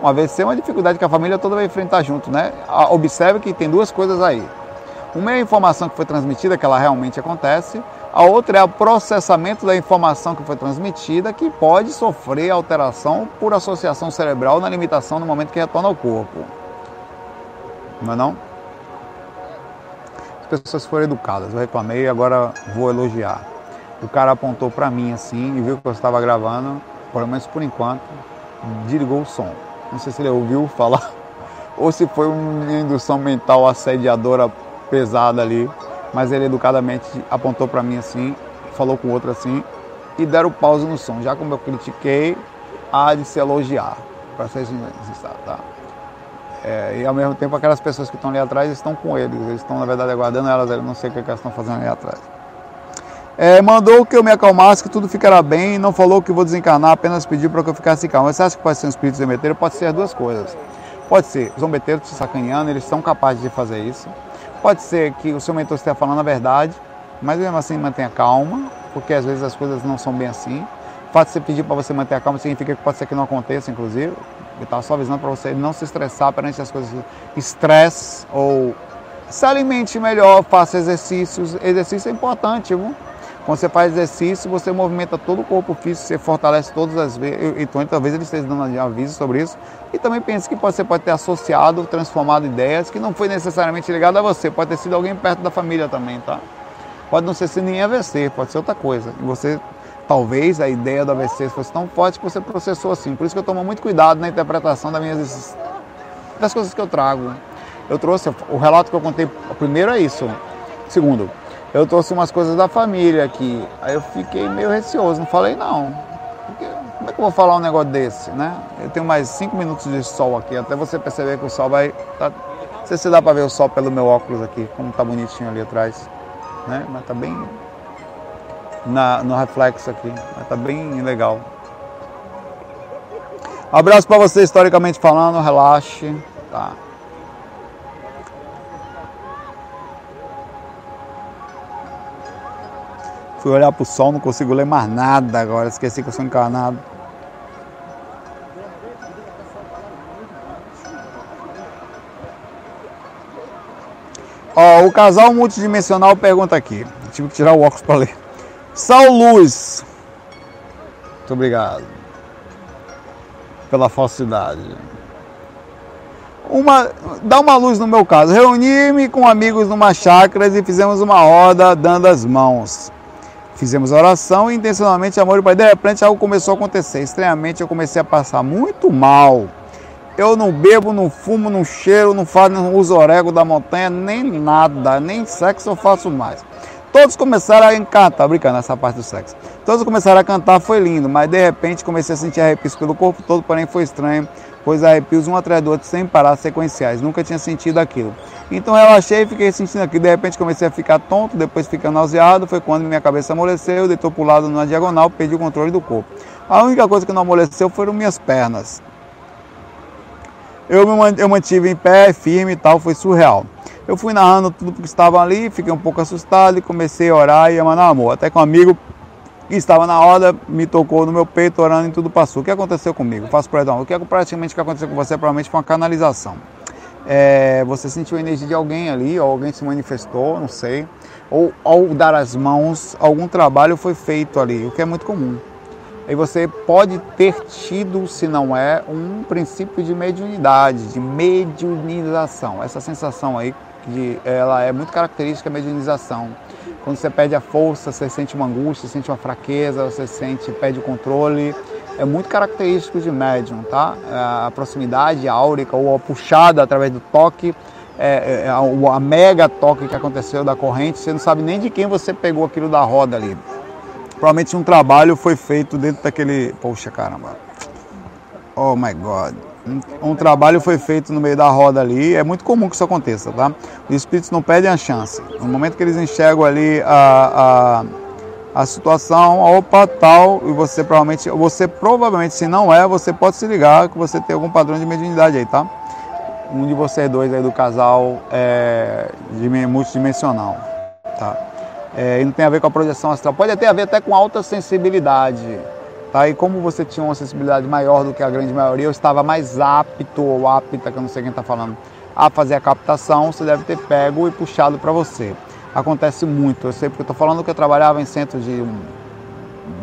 Uma vez ser uma dificuldade que a família toda vai enfrentar junto, né? Observe que tem duas coisas aí. Uma é a informação que foi transmitida, que ela realmente acontece. A outra é o processamento da informação que foi transmitida, que pode sofrer alteração por associação cerebral na limitação no momento que retorna ao corpo. Não é não? As pessoas foram educadas. Eu reclamei e agora vou elogiar. O cara apontou para mim assim e viu que eu estava gravando, pelo menos por enquanto, desligou o som. Não sei se ele ouviu falar ou se foi uma indução mental assediadora pesada ali, mas ele educadamente apontou para mim assim, falou com o outro assim e deram pausa no som. Já como eu critiquei, há de se elogiar, para ser sincero, tá? É, e ao mesmo tempo aquelas pessoas que estão ali atrás estão com eles, eles estão na verdade aguardando elas, eu não sei o que, elas estão fazendo ali atrás. É, mandou que eu me acalmasse, que tudo ficará bem, não falou que vou desencarnar, apenas pediu para que eu ficasse calmo. Você acha que pode ser um espírito zombeteiro? Pode ser as duas coisas. Pode ser zombeteiros te sacaneando, eles são capazes de fazer isso. Pode ser que o seu mentor esteja falando a verdade, mas mesmo assim mantenha calma, porque às vezes as coisas não são bem assim. O fato de você pedir para você manter a calma significa que pode ser que não aconteça, inclusive. Eu estava só avisando para você não se estressar perante as coisas. Estresse ou se alimente melhor, faça exercícios. Exercício é importante, viu? Quando você faz exercício, você movimenta todo o corpo físico, você fortalece todas as vezes. Então, talvez ele esteja dando aviso sobre isso. E também pense que você pode ter associado, transformado ideias que não foi necessariamente ligado a você. Pode ter sido alguém perto da família também, tá? Pode não ser nem AVC, pode ser outra coisa. E você, talvez, a ideia do AVC fosse tão forte que você processou assim. Por isso que eu tomo muito cuidado na interpretação das minhas das coisas que eu trago. Eu trouxe o relato que eu contei. Primeiro é isso. Segundo, eu trouxe umas coisas da família aqui. Aí eu fiquei meio receoso, não falei não. Porque, como é que eu vou falar um negócio desse, né? Eu tenho mais cinco minutos de sol aqui, até você perceber que o sol vai. Tá, não sei se dá para ver o sol pelo meu óculos aqui, como tá bonitinho ali atrás. Né? Mas tá bem na, no reflexo aqui. Tá bem legal. abraço para você, historicamente falando, relaxe. Tá. Fui olhar pro sol, não consigo ler mais nada agora. Esqueci que eu sou encarnado. Ó, o casal multidimensional pergunta aqui. Tive que tirar o óculos para ler. Sal Luz. Muito obrigado pela falsidade. Uma, dá uma luz no meu caso. Reuni-me com amigos numa chácara e fizemos uma roda dando as mãos. Fizemos oração e intencionalmente amor e pai. De repente algo começou a acontecer. Estranhamente eu comecei a passar muito mal. Eu não bebo, não fumo, não cheiro, não faço, não uso orégano da montanha, nem nada, nem sexo eu faço mais. Todos começaram a encantar, brincando nessa parte do sexo. Todos começaram a cantar, foi lindo, mas de repente comecei a sentir arrepios pelo corpo todo, porém foi estranho, pois arrepios um atrás do outro sem parar, sequenciais. Nunca tinha sentido aquilo. Então relaxei e fiquei sentindo aqui. De repente comecei a ficar tonto, depois fiquei nauseado. Foi quando minha cabeça amoleceu, deitou para o lado na diagonal, perdi o controle do corpo. A única coisa que não amoleceu foram minhas pernas. Eu, me, eu mantive em pé, firme e tal, foi surreal. Eu fui narrando tudo que estava ali, fiquei um pouco assustado e comecei a orar e a mandar amor. Até que um amigo que estava na roda me tocou no meu peito, orando e tudo passou. O que aconteceu comigo? Faço perdão. O que praticamente que aconteceu com você provavelmente foi uma canalização. É, você sentiu a energia de alguém ali, ou alguém se manifestou, não sei. Ou ao dar as mãos, algum trabalho foi feito ali, o que é muito comum. E você pode ter tido, se não é, um princípio de mediunidade, de mediunização. Essa sensação aí de, ela é muito característica da mediunização. Quando você perde a força, você sente uma angústia, você sente uma fraqueza, você sente, perde o controle. É muito característico de médium, tá? A proximidade áurica ou a puxada através do toque, é, é, a, a mega toque que aconteceu da corrente, você não sabe nem de quem você pegou aquilo da roda ali. Provavelmente um trabalho foi feito dentro daquele. Poxa caramba. Oh my God um, trabalho foi feito no meio da roda ali, é muito comum que isso aconteça, tá? Os espíritos não perdem a chance. No momento que eles enxergam ali a, a, a situação, opa, tal, e você provavelmente, você provavelmente, se não é, você pode se ligar que você tem algum padrão de mediunidade aí, tá? Um de vocês dois aí do casal é multidimensional, tá? É, e não tem a ver com a projeção astral, pode até haver até com alta sensibilidade, Tá? E como você tinha uma sensibilidade maior do que a grande maioria, eu estava mais apto ou apta, que eu não sei quem está falando, a fazer a captação, você deve ter pego e puxado para você. Acontece muito, eu sei porque estou falando que eu trabalhava em centro de um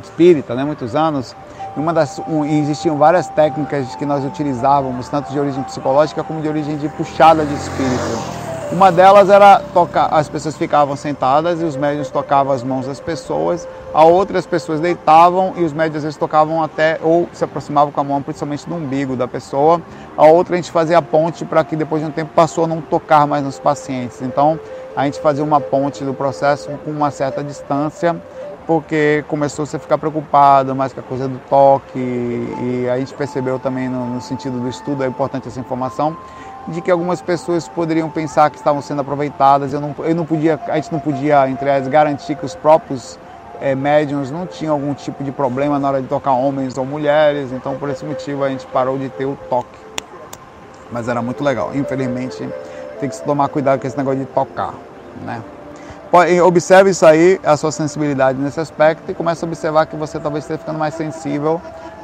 espírita, né, muitos anos, e uma das, um, existiam várias técnicas que nós utilizávamos, tanto de origem psicológica como de origem de puxada de espírito. Uma delas era tocar, as pessoas ficavam sentadas e os médios tocavam as mãos das pessoas, a outra as pessoas deitavam e os médios às vezes tocavam até ou se aproximavam com a mão principalmente do umbigo da pessoa. A outra a gente fazia a ponte para que depois de um tempo passou a não tocar mais nos pacientes. Então a gente fazia uma ponte do processo com uma certa distância porque começou -se a ficar preocupado mais com a coisa do toque e a gente percebeu também no, no sentido do estudo é importante essa informação de que algumas pessoas poderiam pensar que estavam sendo aproveitadas. Eu não, eu não podia, a gente não podia, entre elas, garantir que os próprios é, médiums não tinham algum tipo de problema na hora de tocar homens ou mulheres. Então, por esse motivo, a gente parou de ter o toque. Mas era muito legal. Infelizmente, tem que tomar cuidado com esse negócio de tocar, né? Observe isso aí, a sua sensibilidade nesse aspecto e comece a observar que você talvez esteja ficando mais sensível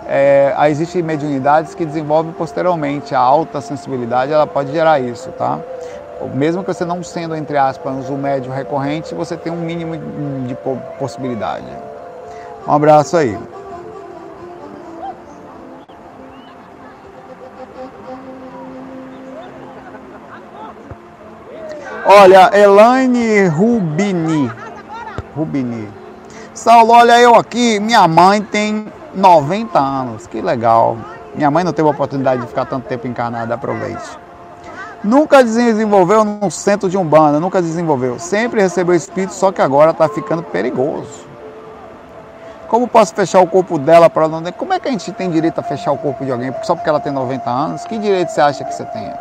é, existem mediunidades que desenvolvem posteriormente. A alta sensibilidade ela pode gerar isso, tá? Mesmo que você não sendo, entre aspas, um médio recorrente, você tem um mínimo de possibilidade. Um abraço aí. Olha, Elaine Rubini. Rubini. Saulo, olha eu aqui, minha mãe tem 90 anos, que legal. Minha mãe não teve a oportunidade de ficar tanto tempo encarnada, aproveite. Nunca desenvolveu no centro de Umbanda, nunca desenvolveu. Sempre recebeu espírito, só que agora está ficando perigoso. Como posso fechar o corpo dela para não. Como é que a gente tem direito a fechar o corpo de alguém só porque ela tem 90 anos? Que direito você acha que você tem?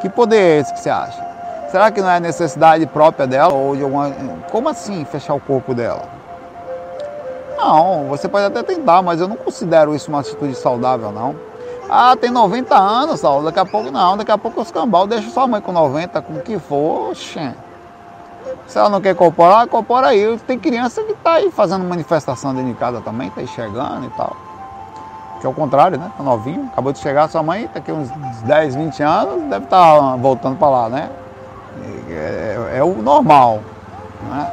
Que poder é esse que você acha? Será que não é necessidade própria dela ou de alguma. Como assim fechar o corpo dela? Não, você pode até tentar, mas eu não considero isso uma atitude saudável, não. Ah, tem 90 anos, Saulo, daqui a pouco não, daqui a pouco os cambal, deixa sua mãe com 90, com o que for. Se ela não quer incorporar, incorpora aí. Tem criança que tá aí fazendo manifestação dentro de casa também, tá aí chegando e tal. Que é o contrário, né? Tá novinho, acabou de chegar, sua mãe tá aqui uns 10, 20 anos, deve estar tá voltando para lá, né? É, é, é, o normal, né?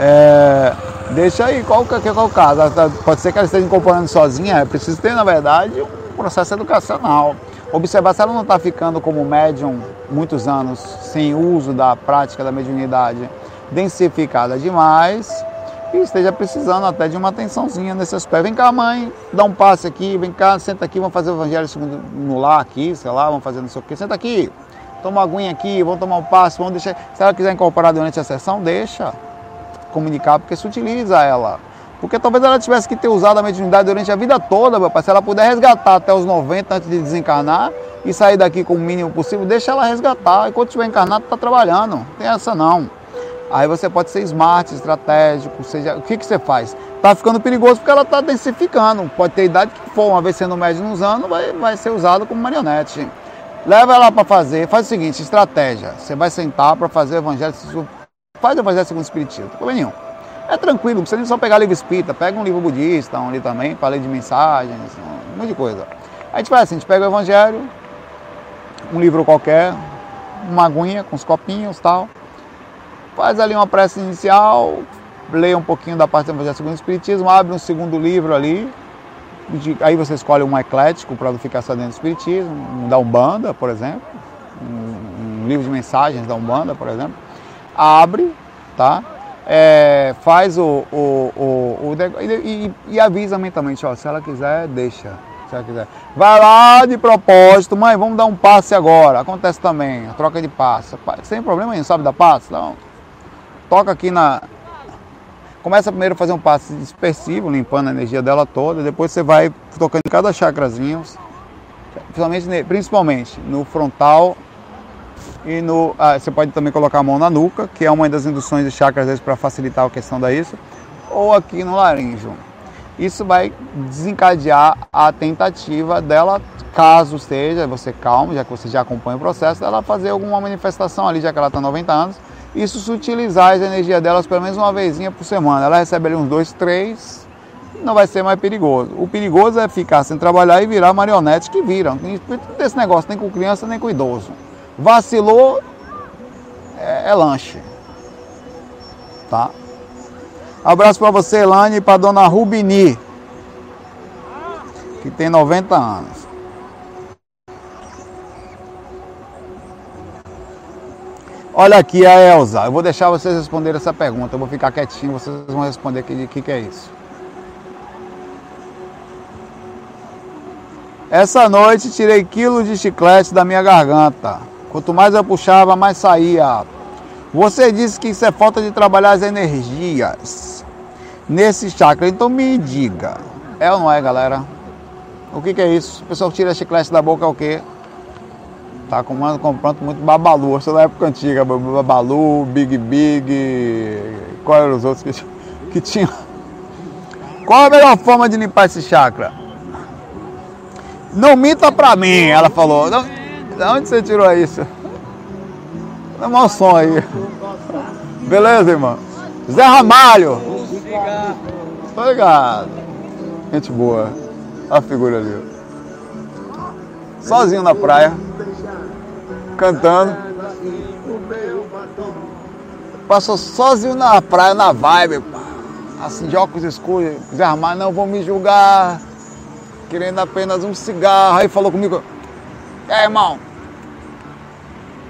É, Deixa aí, qual, qual é o caso? Pode ser que ela esteja incorporando sozinha, é preciso ter, na verdade, um processo educacional. Observar se ela não está ficando como médium muitos anos sem uso da prática da mediunidade densificada demais e esteja precisando até de uma atençãozinha nesse aspecto. Vem cá, mãe, dá um passe aqui, vem cá, senta aqui, vamos fazer o evangelho segundo no lar aqui, sei lá, vamos fazer não sei o quê. Senta aqui, toma uma aguinha aqui, vamos tomar um passe, vamos deixar. Se ela quiser incorporar durante a sessão, deixa comunicar, porque se utiliza ela. Porque talvez ela tivesse que ter usado a mediunidade durante a vida toda, meu pai. Se ela puder resgatar até os 90 antes de desencarnar e sair daqui com o mínimo possível, deixa ela resgatar. Enquanto estiver encarnado, está trabalhando. Não tem essa não. Aí você pode ser smart, estratégico, seja, o que, que você faz? Tá ficando perigoso porque ela está densificando. Pode ter idade que for, uma vez sendo médio nos anos, vai, vai ser usado como marionete. Leva ela para fazer, faz o seguinte, estratégia. Você vai sentar para fazer o evangelho, faz o evangelho segundo o espiritismo, não problema nenhum. É tranquilo, não precisa nem só pegar livro espírita, pega um livro budista, um ali também, para ler de mensagens, um monte de coisa. A gente faz assim, a gente pega o evangelho, um livro qualquer, uma aguinha com os copinhos tal, faz ali uma prece inicial, lê um pouquinho da parte do Evangelho segundo o Espiritismo, abre um segundo livro ali, aí você escolhe um eclético para não ficar só dentro do Espiritismo, um da Umbanda, por exemplo, um, um livro de mensagens da Umbanda, por exemplo, abre, tá? É, faz o, o, o, o e, e, avisa mentalmente, ó, se ela quiser, deixa. Se ela quiser. Vai lá de propósito, mãe, vamos dar um passe agora. Acontece também, a troca de passe. Sem problema nenhum, sabe da passe? Não. Toca aqui na. Começa primeiro a fazer um passe dispersivo, limpando a energia dela toda, depois você vai tocando em cada chakrazinho, principalmente, principalmente no frontal e no, ah, você pode também colocar a mão na nuca, que é uma das induções de chakras vezes para facilitar a questão da isso, ou aqui no laríngeo. Isso vai desencadear a tentativa dela, caso esteja você calmo, já que você já acompanha o processo, dela fazer alguma manifestação ali, já que ela está 90 anos, isso se utilizar as energias delas pelo menos uma vezinha por semana. Ela recebe ali uns dois, três, não vai ser mais perigoso. O perigoso é ficar sem trabalhar e virar marionetes que viram. Não tem esse negócio nem com criança nem com idoso. Vacilou, é, é lanche. Tá? Abraço para você, Elane, e para dona Rubini, que tem 90 anos. Olha aqui a Elza. Eu vou deixar vocês responderem essa pergunta. Eu vou ficar quietinho, vocês vão responder o que, que é isso. Essa noite tirei quilos de chiclete da minha garganta. Quanto mais eu puxava, mais saía. Você disse que isso é falta de trabalhar as energias nesse chakra. Então me diga, é ou não é, galera? O que, que é isso? O pessoal tira chiclete da boca é o quê? Tá comprando muito babalu. Essa da época antiga, babalu, big big. Qual eram os outros que, que tinham? Qual a melhor forma de limpar esse chakra? Não minta pra mim, ela falou. Não, de onde você tirou isso? Dá mau som aí. Beleza, irmão? Zé Ramalho. Tô ligado. Gente boa. Olha a figura ali. Sozinho na praia. Cantando. Passou sozinho na praia, na vibe. Assim, de óculos escuros. Zé Ramalho, não vou me julgar. Querendo apenas um cigarro. Aí falou comigo. É, irmão,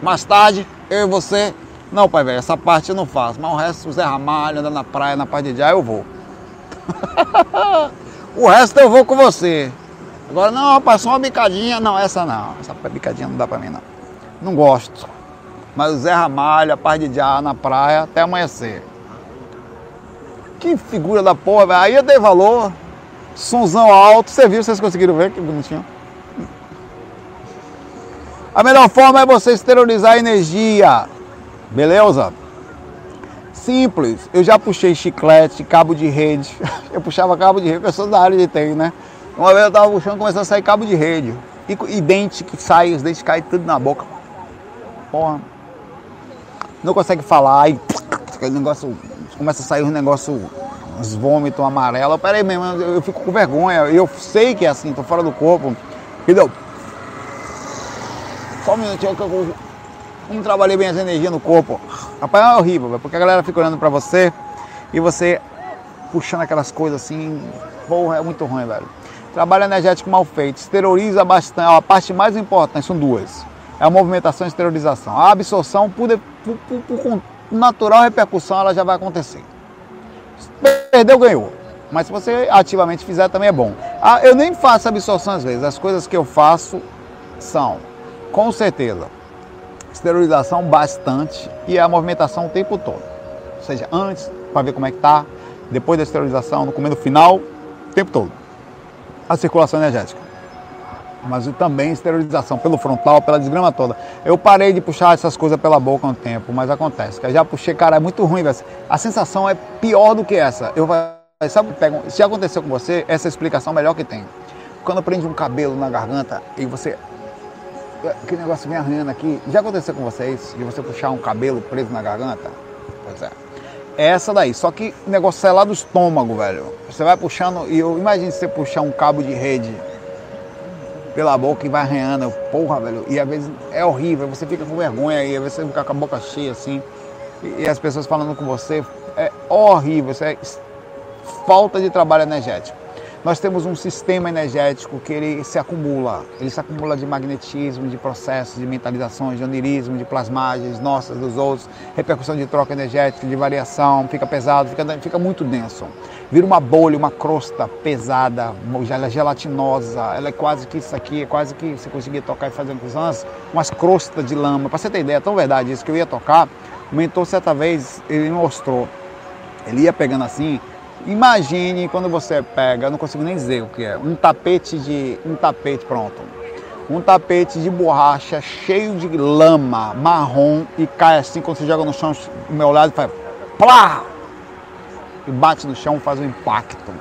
mais tarde, eu e você. Não, pai velho, essa parte eu não faço. Mas o resto, o Zé Ramalho, andando na praia, na parte de já, eu vou. o resto eu vou com você. Agora, não, rapaz, só uma bicadinha. Não, essa não. Essa bicadinha não dá pra mim, não. Não gosto. Mas o Zé Ramalho, a parte de já na praia, até amanhecer. Que figura da porra, velho. Aí eu dei valor. Sonzão alto. Você viu, vocês conseguiram ver que bonitinho? A melhor forma é você esterilizar a energia. Beleza? Simples. Eu já puxei chiclete, cabo de rede. Eu puxava cabo de rede, eu sou da área de TI, né? Uma vez eu tava puxando, começou a sair cabo de rede. E, e dente que sai, os dentes caem tudo na boca. Porra. Não consegue falar e aquele negócio. Começa a sair um negócio, uns vômitos amarelos. Pera aí mesmo, eu, eu fico com vergonha. Eu sei que é assim, tô fora do corpo. Entendeu? Só um minutinho que eu não trabalhei bem as energias no corpo. Rapaz, é horrível, porque a galera fica olhando pra você e você puxando aquelas coisas assim. Porra, é muito ruim, velho. Trabalho energético mal feito, esteriliza bastante. A parte mais importante são duas: é a movimentação e esterilização. A absorção, por, por, por, por natural repercussão, ela já vai acontecer. Perdeu, ganhou. Mas se você ativamente fizer, também é bom. Ah, eu nem faço absorção às vezes. As coisas que eu faço são com certeza. Esterilização bastante e a movimentação o tempo todo. Ou seja, antes, para ver como é que tá, depois da esterilização, no começo final, o tempo todo. A circulação energética. mas também esterilização pelo frontal, pela desgrama toda. Eu parei de puxar essas coisas pela boca um tempo, mas acontece. Eu já puxei, cara, é muito ruim. A sensação é pior do que essa. Eu sabe, se aconteceu com você, essa é a explicação melhor que tem. Quando prende um cabelo na garganta e você que negócio vem arranhando aqui. Já aconteceu com vocês de você puxar um cabelo preso na garganta? Pois é. É essa daí. Só que o negócio é lá do estômago, velho. Você vai puxando, e eu imagino você puxar um cabo de rede pela boca e vai arranhando. Porra, velho. E às vezes é horrível, você fica com vergonha e às vezes você fica com a boca cheia assim. E, e as pessoas falando com você. É horrível, isso é falta de trabalho energético. Nós temos um sistema energético que ele se acumula, ele se acumula de magnetismo, de processos, de mentalizações, de onirismo, de plasmagens nossas, dos outros, repercussão de troca energética, de variação, fica pesado, fica, fica muito denso. Vira uma bolha, uma crosta pesada, é gelatinosa, ela é quase que isso aqui, é quase que você conseguia tocar e fazer anos, umas crostas de lama. Para você ter ideia, é tão verdade isso que eu ia tocar, o mentor certa vez ele mostrou, ele ia pegando assim, Imagine quando você pega, não consigo nem dizer o que é, um tapete de. um tapete, pronto. Um tapete de borracha cheio de lama marrom e cai assim quando você joga no chão do meu lado faz plá! E bate no chão, faz um impacto.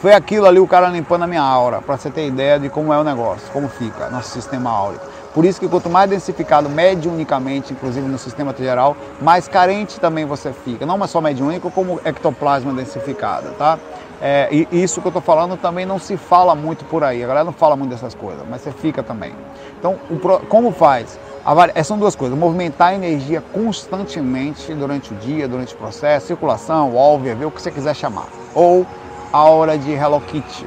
Foi aquilo ali o cara limpando a minha aura, para você ter ideia de como é o negócio, como fica nosso sistema áurico. Por isso que quanto mais densificado mediunicamente, inclusive no sistema geral, mais carente também você fica. Não é só mediúnico, como ectoplasma densificado, tá? É, e isso que eu estou falando também não se fala muito por aí. A galera não fala muito dessas coisas, mas você fica também. Então, o, como faz? A, são duas coisas: movimentar a energia constantemente durante o dia, durante o processo, circulação, óbvio, ver o que você quiser chamar. Ou a hora de Hello Kitty.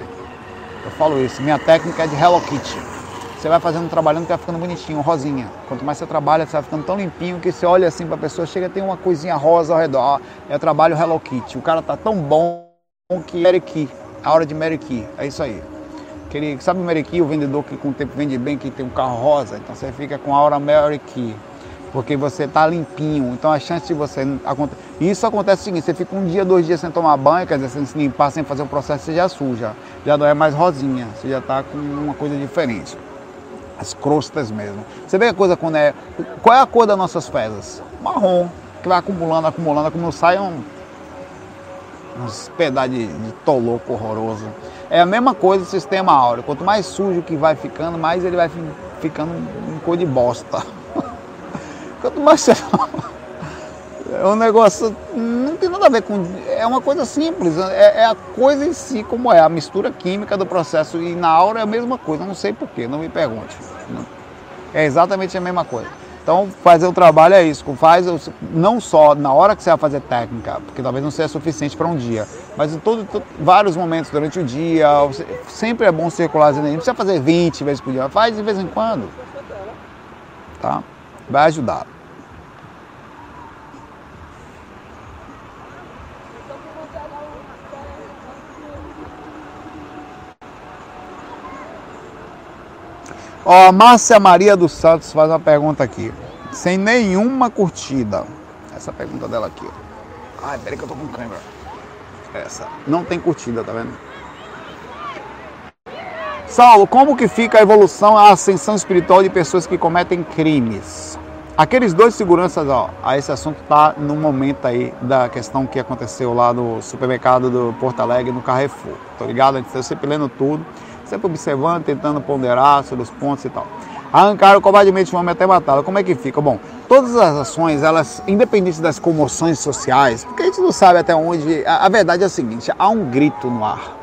Eu falo isso, minha técnica é de Hello Kitty. Você vai fazendo, trabalhando, vai ficando bonitinho, rosinha. Quanto mais você trabalha, você vai ficando tão limpinho que você olha assim para a pessoa, chega a ter uma coisinha rosa ao redor. É trabalho Hello Kitty. O cara tá tão bom que Mary Key, a hora de Mary Key. É isso aí. Aquele, sabe o Mary Key, o vendedor que com o tempo vende bem, que tem um carro rosa? Então você fica com a hora Mary Key porque você está limpinho. Então a chance de você. Isso acontece o seguinte: você fica um dia, dois dias sem tomar banho, quer dizer, sem se limpar, sem fazer o processo, você já suja. Já não é mais rosinha, você já está com uma coisa diferente as crostas mesmo. Você vê a coisa quando é. Qual é a cor das nossas fezes? Marrom, que vai acumulando, acumulando, acumulando, sai um, uns pedaços de, de toloco horroroso. É a mesma coisa do sistema áureo. Quanto mais sujo que vai ficando, mais ele vai ficando em cor de bosta. Quanto mais você. É um negócio. Não tem nada a ver com. É uma coisa simples. É, é, a coisa em si como é. A mistura química do processo. E na aura é a mesma coisa. Não sei porquê, não me pergunte. É exatamente a mesma coisa. Então, fazer o trabalho é isso. Faz não só na hora que você vai fazer técnica, porque talvez não seja suficiente para um dia, mas em todo, vários momentos durante o dia. Sempre é bom circular as energias. Não precisa fazer 20 vezes por dia, faz de vez em quando. Tá? Vai ajudar. Ó, a Márcia Maria dos Santos faz uma pergunta aqui, sem nenhuma curtida. Essa pergunta dela aqui. Ai, peraí que eu tô com câimbra. Essa. Não tem curtida, tá vendo? Saulo, como que fica a evolução, a ascensão espiritual de pessoas que cometem crimes? Aqueles dois seguranças, ó, esse assunto tá no momento aí da questão que aconteceu lá no supermercado do Porto Alegre, no Carrefour. Tô ligado? A gente tá sempre lendo tudo sempre observando, tentando ponderar sobre os pontos e tal. Arrancaram covardemente o homem até matá-lo. Como é que fica? Bom, todas as ações, elas, independente das comoções sociais, porque a gente não sabe até onde. A, a verdade é a seguinte: há um grito no ar.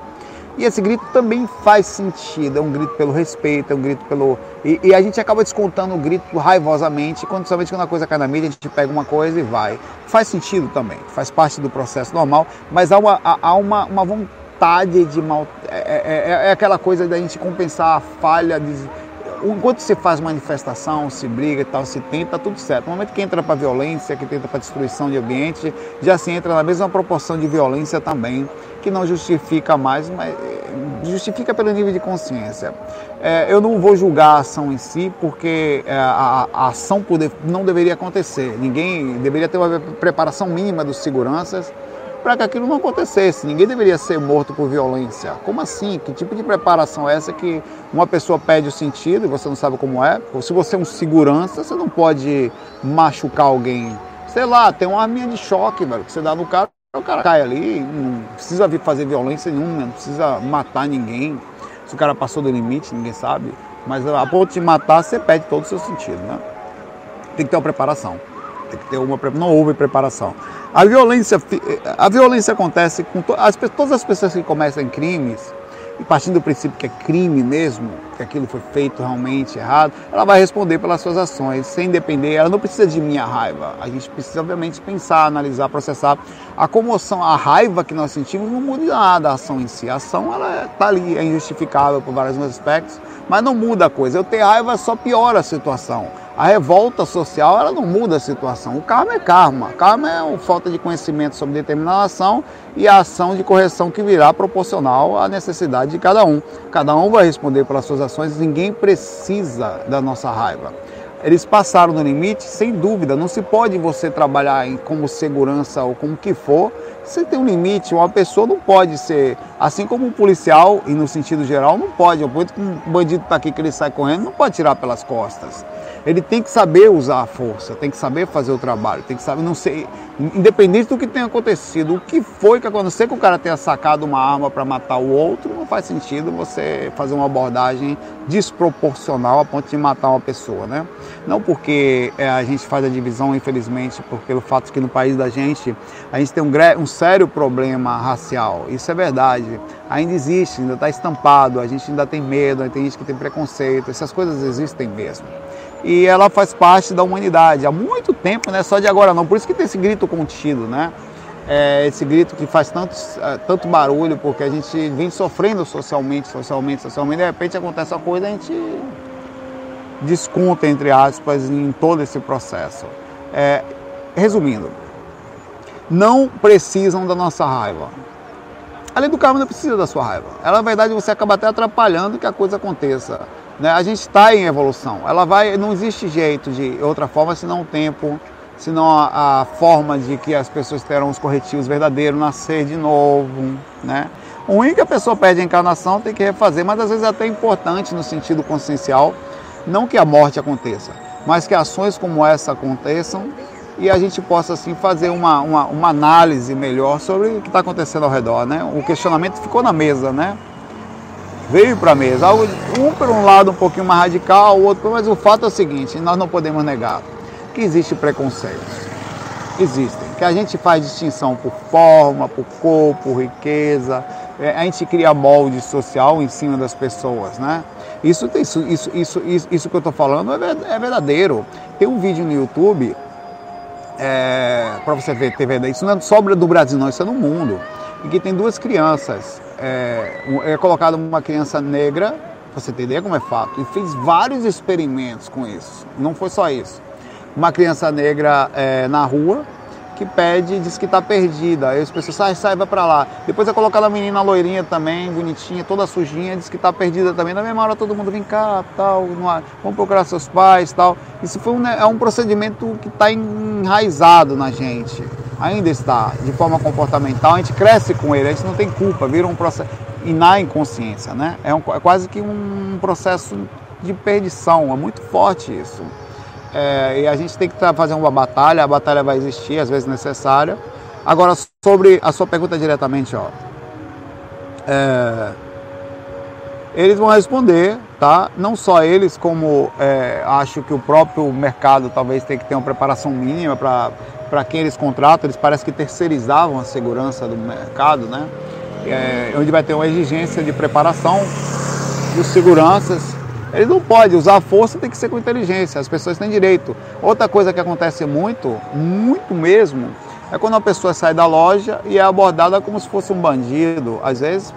E esse grito também faz sentido, é um grito pelo respeito, é um grito pelo. E, e, a gente acaba descontando o grito raivosamente, quando somente quando a coisa cai na mídia, a gente pega uma coisa e vai. Faz sentido também, faz parte do processo normal, mas há uma, há uma, uma vontade vontade de mal. É, é, é, é, aquela coisa da gente compensar a falha. De, enquanto você faz manifestação, se briga e tal, se tenta, tá tudo certo. No momento que entra para violência, que entra para destruição de ambiente, já se entra na mesma proporção de violência também, que não justifica mais, mas é, justifica pelo nível de consciência. É, eu não vou julgar a ação em si, porque é, a, a ação poder, não deveria acontecer. Ninguém deveria ter uma preparação mínima dos seguranças para que aquilo não acontecesse. Ninguém deveria ser morto por violência. Como assim? Que tipo de preparação é essa que uma pessoa pede o sentido e você não sabe como é? Se você é um segurança, você não pode machucar alguém. Sei lá, tem uma arminha de choque, velho, que você dá no cara, o cara cai ali, não precisa vir fazer violência nenhuma, não precisa matar ninguém. Se o cara passou do limite, ninguém sabe. Mas a ponto de matar, você perde todo o seu sentido, né? Tem que ter uma preparação. Tem que ter uma não houve preparação. A violência, a violência acontece com to, as, todas as pessoas que cometem crimes, e partindo do princípio que é crime mesmo, que aquilo foi feito realmente errado, ela vai responder pelas suas ações, sem depender, ela não precisa de minha raiva. A gente precisa, obviamente, pensar, analisar, processar. A comoção, a raiva que nós sentimos não muda nada a ação em si. A ação, ela está ali, é injustificável por vários aspectos, mas não muda a coisa. Eu ter raiva só piora a situação. A revolta social ela não muda a situação. O karma é karma. Karma é a falta de conhecimento sobre determinada ação e a ação de correção que virá proporcional à necessidade de cada um. Cada um vai responder pelas suas ações, ninguém precisa da nossa raiva. Eles passaram no limite, sem dúvida. Não se pode você trabalhar como segurança ou como que for. Você tem um limite. Uma pessoa não pode ser, assim como um policial, e no sentido geral, não pode. Um bandido está aqui que ele sai correndo, não pode tirar pelas costas ele tem que saber usar a força, tem que saber fazer o trabalho, tem que saber, não sei, independente do que tenha acontecido, o que foi que aconteceu que o cara tenha sacado uma arma para matar o outro, não faz sentido você fazer uma abordagem desproporcional a ponto de matar uma pessoa, né? Não porque é, a gente faz a divisão, infelizmente, porque pelo fato que no país da gente a gente tem um, um sério problema racial, isso é verdade, ainda existe, ainda está estampado, a gente ainda tem medo, tem gente que tem preconceito, essas coisas existem mesmo. E ela faz parte da humanidade. Há muito tempo, não é só de agora não. Por isso que tem esse grito contido, né? É esse grito que faz tanto, é, tanto barulho, porque a gente vem sofrendo socialmente, socialmente, socialmente, de repente acontece uma coisa, a gente desconta, entre aspas, em todo esse processo. É, resumindo, não precisam da nossa raiva. A lei do karma não precisa da sua raiva. Ela, na verdade, você acaba até atrapalhando que a coisa aconteça. Né? A gente está em evolução. Ela vai, não existe jeito de outra forma senão o tempo, senão a, a, forma de que as pessoas terão os corretivos verdadeiros, nascer de novo, né? O ruim é que a pessoa perde a encarnação, tem que refazer, mas às vezes é até importante no sentido consciencial, não que a morte aconteça, mas que ações como essa aconteçam e a gente possa assim fazer uma, uma, uma análise melhor sobre o que está acontecendo ao redor, né? O questionamento ficou na mesa, né? veio para a mesa. Um por um lado um pouquinho mais radical, o outro, mas o fato é o seguinte, nós não podemos negar que existe preconceitos. Existem. Que a gente faz distinção por forma, por corpo, por riqueza. É, a gente cria molde social em cima das pessoas, né? Isso, isso, isso, isso, isso, que eu estou falando é, é verdadeiro. Tem um vídeo no YouTube é, para você ver TV, isso não é sobra do Brasil, não, isso é no mundo. E que tem duas crianças é, é colocado uma criança negra, você entender como é fato, e fez vários experimentos com isso. Não foi só isso. Uma criança negra é, na rua que pede, diz que está perdida. Aí as pessoas sai, sai, vai para lá. Depois é colocada a menina loirinha também, bonitinha, toda sujinha, diz que está perdida também. Na mesma hora todo mundo vem cá, tal, vamos procurar seus pais, tal. Isso foi um, é um procedimento que está enraizado na gente ainda está de forma comportamental, a gente cresce com ele, a gente não tem culpa, vira um processo. E na inconsciência, né? É, um, é quase que um processo de perdição, é muito forte isso. É, e a gente tem que fazer uma batalha, a batalha vai existir, às vezes necessária. Agora, sobre a sua pergunta diretamente, ó. É, eles vão responder, tá? Não só eles, como é, acho que o próprio mercado talvez tenha que ter uma preparação mínima para quem eles contratam, eles parecem que terceirizavam a segurança do mercado, né? É, onde vai ter uma exigência de preparação dos seguranças. Eles não podem usar força, tem que ser com inteligência, as pessoas têm direito. Outra coisa que acontece muito, muito mesmo, é quando a pessoa sai da loja e é abordada como se fosse um bandido, às vezes,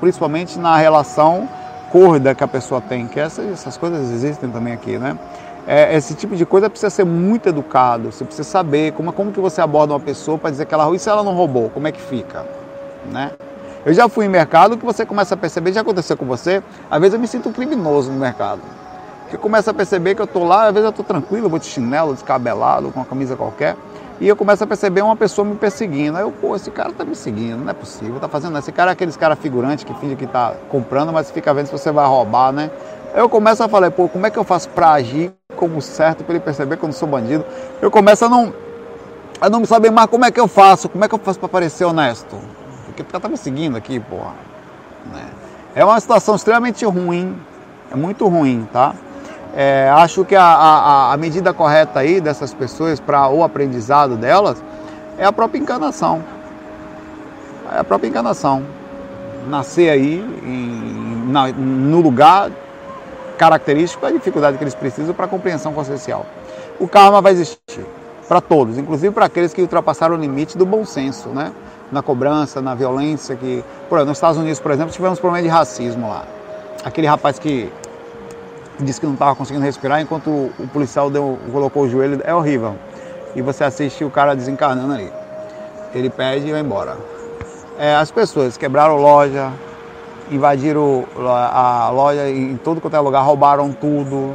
principalmente na relação corda que a pessoa tem, que essas, essas coisas existem também aqui, né? é, esse tipo de coisa precisa ser muito educado. Você precisa saber como, como que você aborda uma pessoa para dizer que ela e se ela não roubou, como é que fica, né? Eu já fui em mercado que você começa a perceber, já aconteceu com você, às vezes eu me sinto criminoso no mercado. Porque começa a perceber que eu estou lá, às vezes eu estou tranquilo, vou de chinelo, descabelado, com uma camisa qualquer. E eu começo a perceber uma pessoa me perseguindo. Aí eu, pô, esse cara tá me seguindo, não é possível, tá fazendo Esse cara é aqueles cara figurante que finge que tá comprando, mas fica vendo se você vai roubar, né? Aí eu começo a falar, pô, como é que eu faço pra agir como certo, para ele perceber que eu não sou bandido? Eu começo a não, a não saber mais como é que eu faço, como é que eu faço para parecer honesto. Porque o cara tá me seguindo aqui, porra. Né? É uma situação extremamente ruim, é muito ruim, tá? É, acho que a, a, a, medida correta aí dessas pessoas para o aprendizado delas é a própria enganação. É a própria enganação. Nascer aí em, na, no lugar característico da dificuldade que eles precisam para a compreensão consciencial. O karma vai existir para todos, inclusive para aqueles que ultrapassaram o limite do bom senso, né? Na cobrança, na violência que, por exemplo, nos Estados Unidos, por exemplo, tivemos problema de racismo lá. Aquele rapaz que disse que não estava conseguindo respirar enquanto o policial deu, colocou o joelho. É horrível. E você assiste o cara desencarnando ali. Ele pede e vai embora. É, as pessoas quebraram loja, invadiram a loja em todo quanto é lugar, roubaram tudo.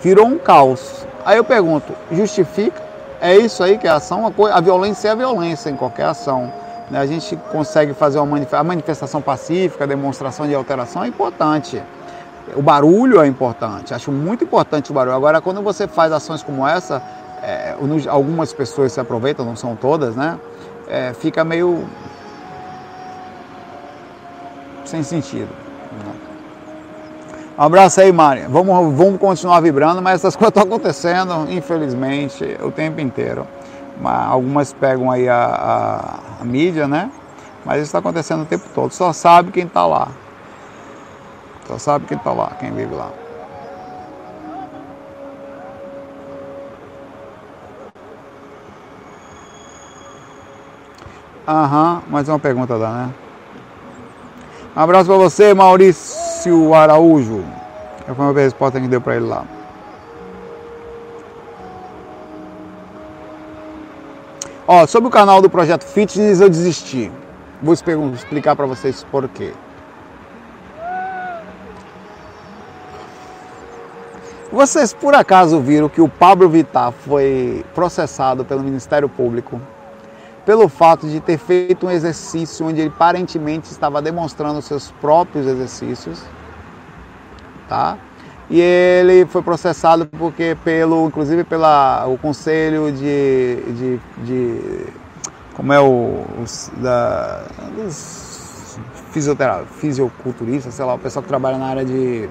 Virou um caos. Aí eu pergunto, justifica? É isso aí que é a ação? A violência é a violência em qualquer ação. Né? A gente consegue fazer uma manifestação pacífica, demonstração de alteração é importante. O barulho é importante, acho muito importante o barulho. Agora, quando você faz ações como essa, é, algumas pessoas se aproveitam, não são todas, né? É, fica meio sem sentido. Um abraço aí, Mari. Vamos, vamos continuar vibrando, mas essas coisas estão acontecendo, infelizmente, o tempo inteiro. Algumas pegam aí a, a, a mídia, né? Mas isso está acontecendo o tempo todo. Só sabe quem está lá. Só sabe quem está lá, quem vive lá. Aham, mais uma pergunta dá, né? Um abraço para você, Maurício Araújo. Essa foi uma resposta que deu para ele lá. Ó, sobre o canal do Projeto Fitness eu desisti. Vou explicar para vocês por quê. Vocês por acaso viram que o Pablo Vittar foi processado pelo Ministério Público pelo fato de ter feito um exercício onde ele aparentemente estava demonstrando seus próprios exercícios, tá? E ele foi processado porque pelo, inclusive pela o conselho de, de, de como é o os, da dos fisioculturistas, sei lá, o pessoal que trabalha na área de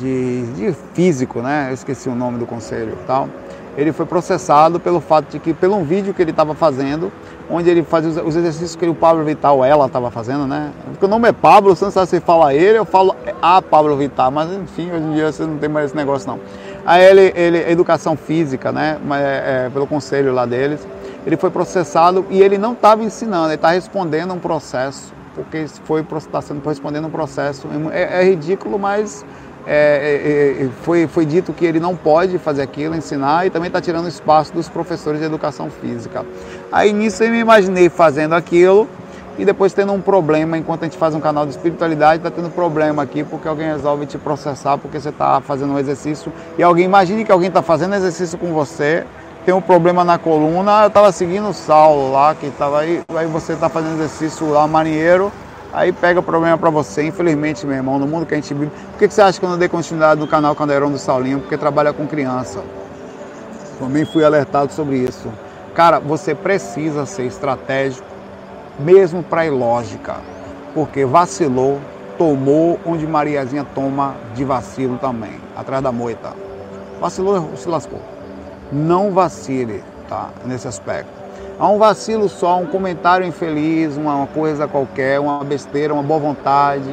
de, de físico, né? Eu esqueci o nome do conselho tal. Ele foi processado pelo fato de que, pelo um vídeo que ele estava fazendo, onde ele fazia os exercícios que o Pablo Vittar, ela estava fazendo, né? Porque o nome é Pablo, você não sabe se fala ele, eu falo a Pablo Vittar, mas enfim, hoje em dia você não tem mais esse negócio não. Aí ele, ele educação física, né? É, é, pelo conselho lá deles, ele foi processado e ele não estava ensinando, ele está respondendo um processo, porque foi está sendo respondendo um processo. É, é ridículo, mas é, é, é, foi, foi dito que ele não pode fazer aquilo, ensinar, e também está tirando espaço dos professores de educação física. Aí nisso eu me imaginei fazendo aquilo e depois tendo um problema, enquanto a gente faz um canal de espiritualidade, está tendo problema aqui porque alguém resolve te processar porque você está fazendo um exercício e alguém, imagine que alguém está fazendo exercício com você, tem um problema na coluna, eu estava seguindo o Saulo lá, que estava aí, aí você está fazendo exercício lá, marinheiro, Aí pega o problema para você, infelizmente, meu irmão, no mundo que a gente vive. Por que, você acha que eu não dei continuidade no canal Candeirão do Saulinho? Porque trabalha com criança. Também fui alertado sobre isso. Cara, você precisa ser estratégico, mesmo para ilógica. Porque vacilou, tomou onde Mariazinha toma de vacilo também, atrás da moita. Vacilou, se lascou. Não vacile, tá? Nesse aspecto. Há um vacilo só, um comentário infeliz, uma coisa qualquer, uma besteira, uma boa vontade.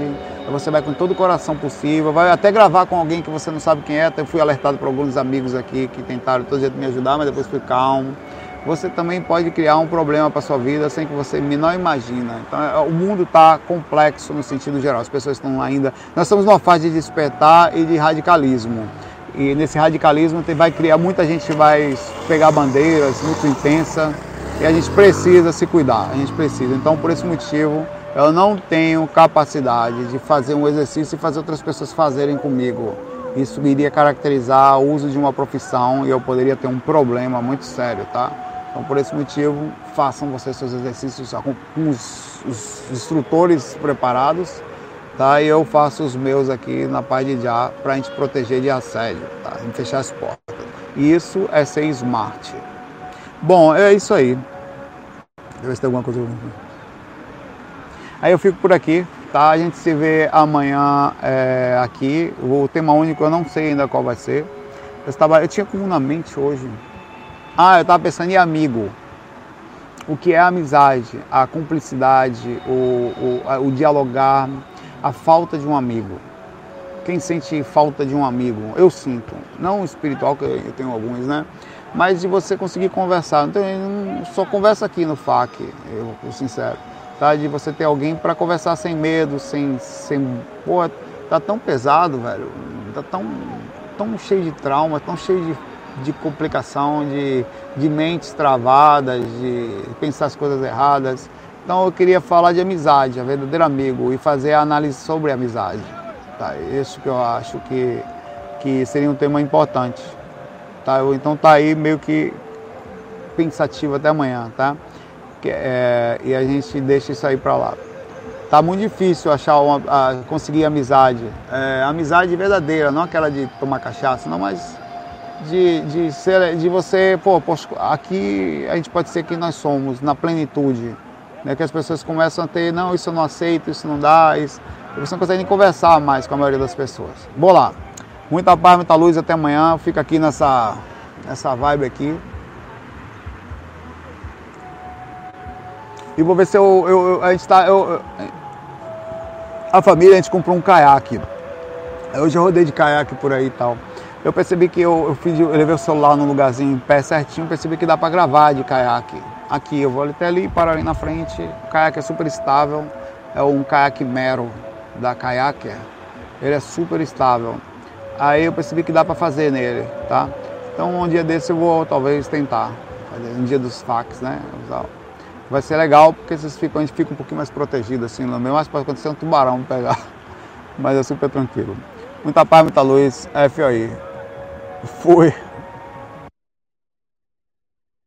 Você vai com todo o coração possível, vai até gravar com alguém que você não sabe quem é. Eu fui alertado por alguns amigos aqui que tentaram todo jeito me ajudar, mas depois fui calmo. Você também pode criar um problema para sua vida sem que você não imagina. Então, é, o mundo está complexo no sentido geral. As pessoas estão ainda. Nós estamos numa fase de despertar e de radicalismo. E nesse radicalismo vai criar muita gente vai pegar bandeiras muito intensa e a gente precisa se cuidar, a gente precisa. Então, por esse motivo, eu não tenho capacidade de fazer um exercício e fazer outras pessoas fazerem comigo. Isso iria caracterizar o uso de uma profissão e eu poderia ter um problema muito sério, tá? Então, por esse motivo, façam vocês seus exercícios com os, os instrutores preparados, tá? E eu faço os meus aqui na paz de já para a gente proteger de assédio, tá? Gente fechar as portas. Isso é ser smart. Bom, é isso aí. Deixa eu ver se tem alguma coisa. Aí eu fico por aqui, tá? A gente se vê amanhã é, aqui. O tema único eu não sei ainda qual vai ser. Eu, estava, eu tinha como na mente hoje ah, eu estava pensando em amigo. O que é a amizade, a cumplicidade, o, o, o dialogar, a falta de um amigo. Quem sente falta de um amigo? Eu sinto. Não espiritual, que eu tenho alguns, né? Mas de você conseguir conversar. Então, eu só conversa aqui no FAC, eu, eu sincero. Tá? De você ter alguém para conversar sem medo, sem, sem. Pô, tá tão pesado, velho. Tá tão, tão cheio de trauma, tão cheio de de complicação, de, de mentes travadas, de pensar as coisas erradas. Então eu queria falar de amizade, a verdadeiro amigo, e fazer a análise sobre a amizade. Tá? Isso que eu acho que, que seria um tema importante. Tá? Eu, então tá aí meio que pensativo até amanhã, tá? É, e a gente deixa isso aí para lá. Tá muito difícil achar uma, a, conseguir amizade. É, amizade verdadeira, não aquela de tomar cachaça, não, mas de, de, ser, de você, pô, aqui a gente pode ser quem nós somos, na plenitude. Né? Que as pessoas começam a ter, não, isso eu não aceito, isso não dá, isso. Você não consegue nem conversar mais com a maioria das pessoas. Lá. Muita paz, muita luz, até amanhã. Fica aqui nessa, nessa vibe aqui. E vou ver se eu, eu, eu a gente tá. Eu, a família, a gente comprou um caiaque. Eu já rodei de caiaque por aí e tal eu percebi que eu, eu, fiz, eu levei o celular num lugarzinho em pé certinho, percebi que dá para gravar de caiaque. Aqui, eu vou até ali, parar ali na frente. O caiaque é super estável, é um caiaque Mero da Kayaker. Ele é super estável. Aí eu percebi que dá para fazer nele, tá? Então um dia desse eu vou talvez tentar, um dia dos fax, né? Vai ser legal porque vocês ficam, a gente fica um pouquinho mais protegido assim, no meio, mas pode acontecer um tubarão pegar. Mas é super tranquilo. Muita paz, muita luz, FOI. Fui.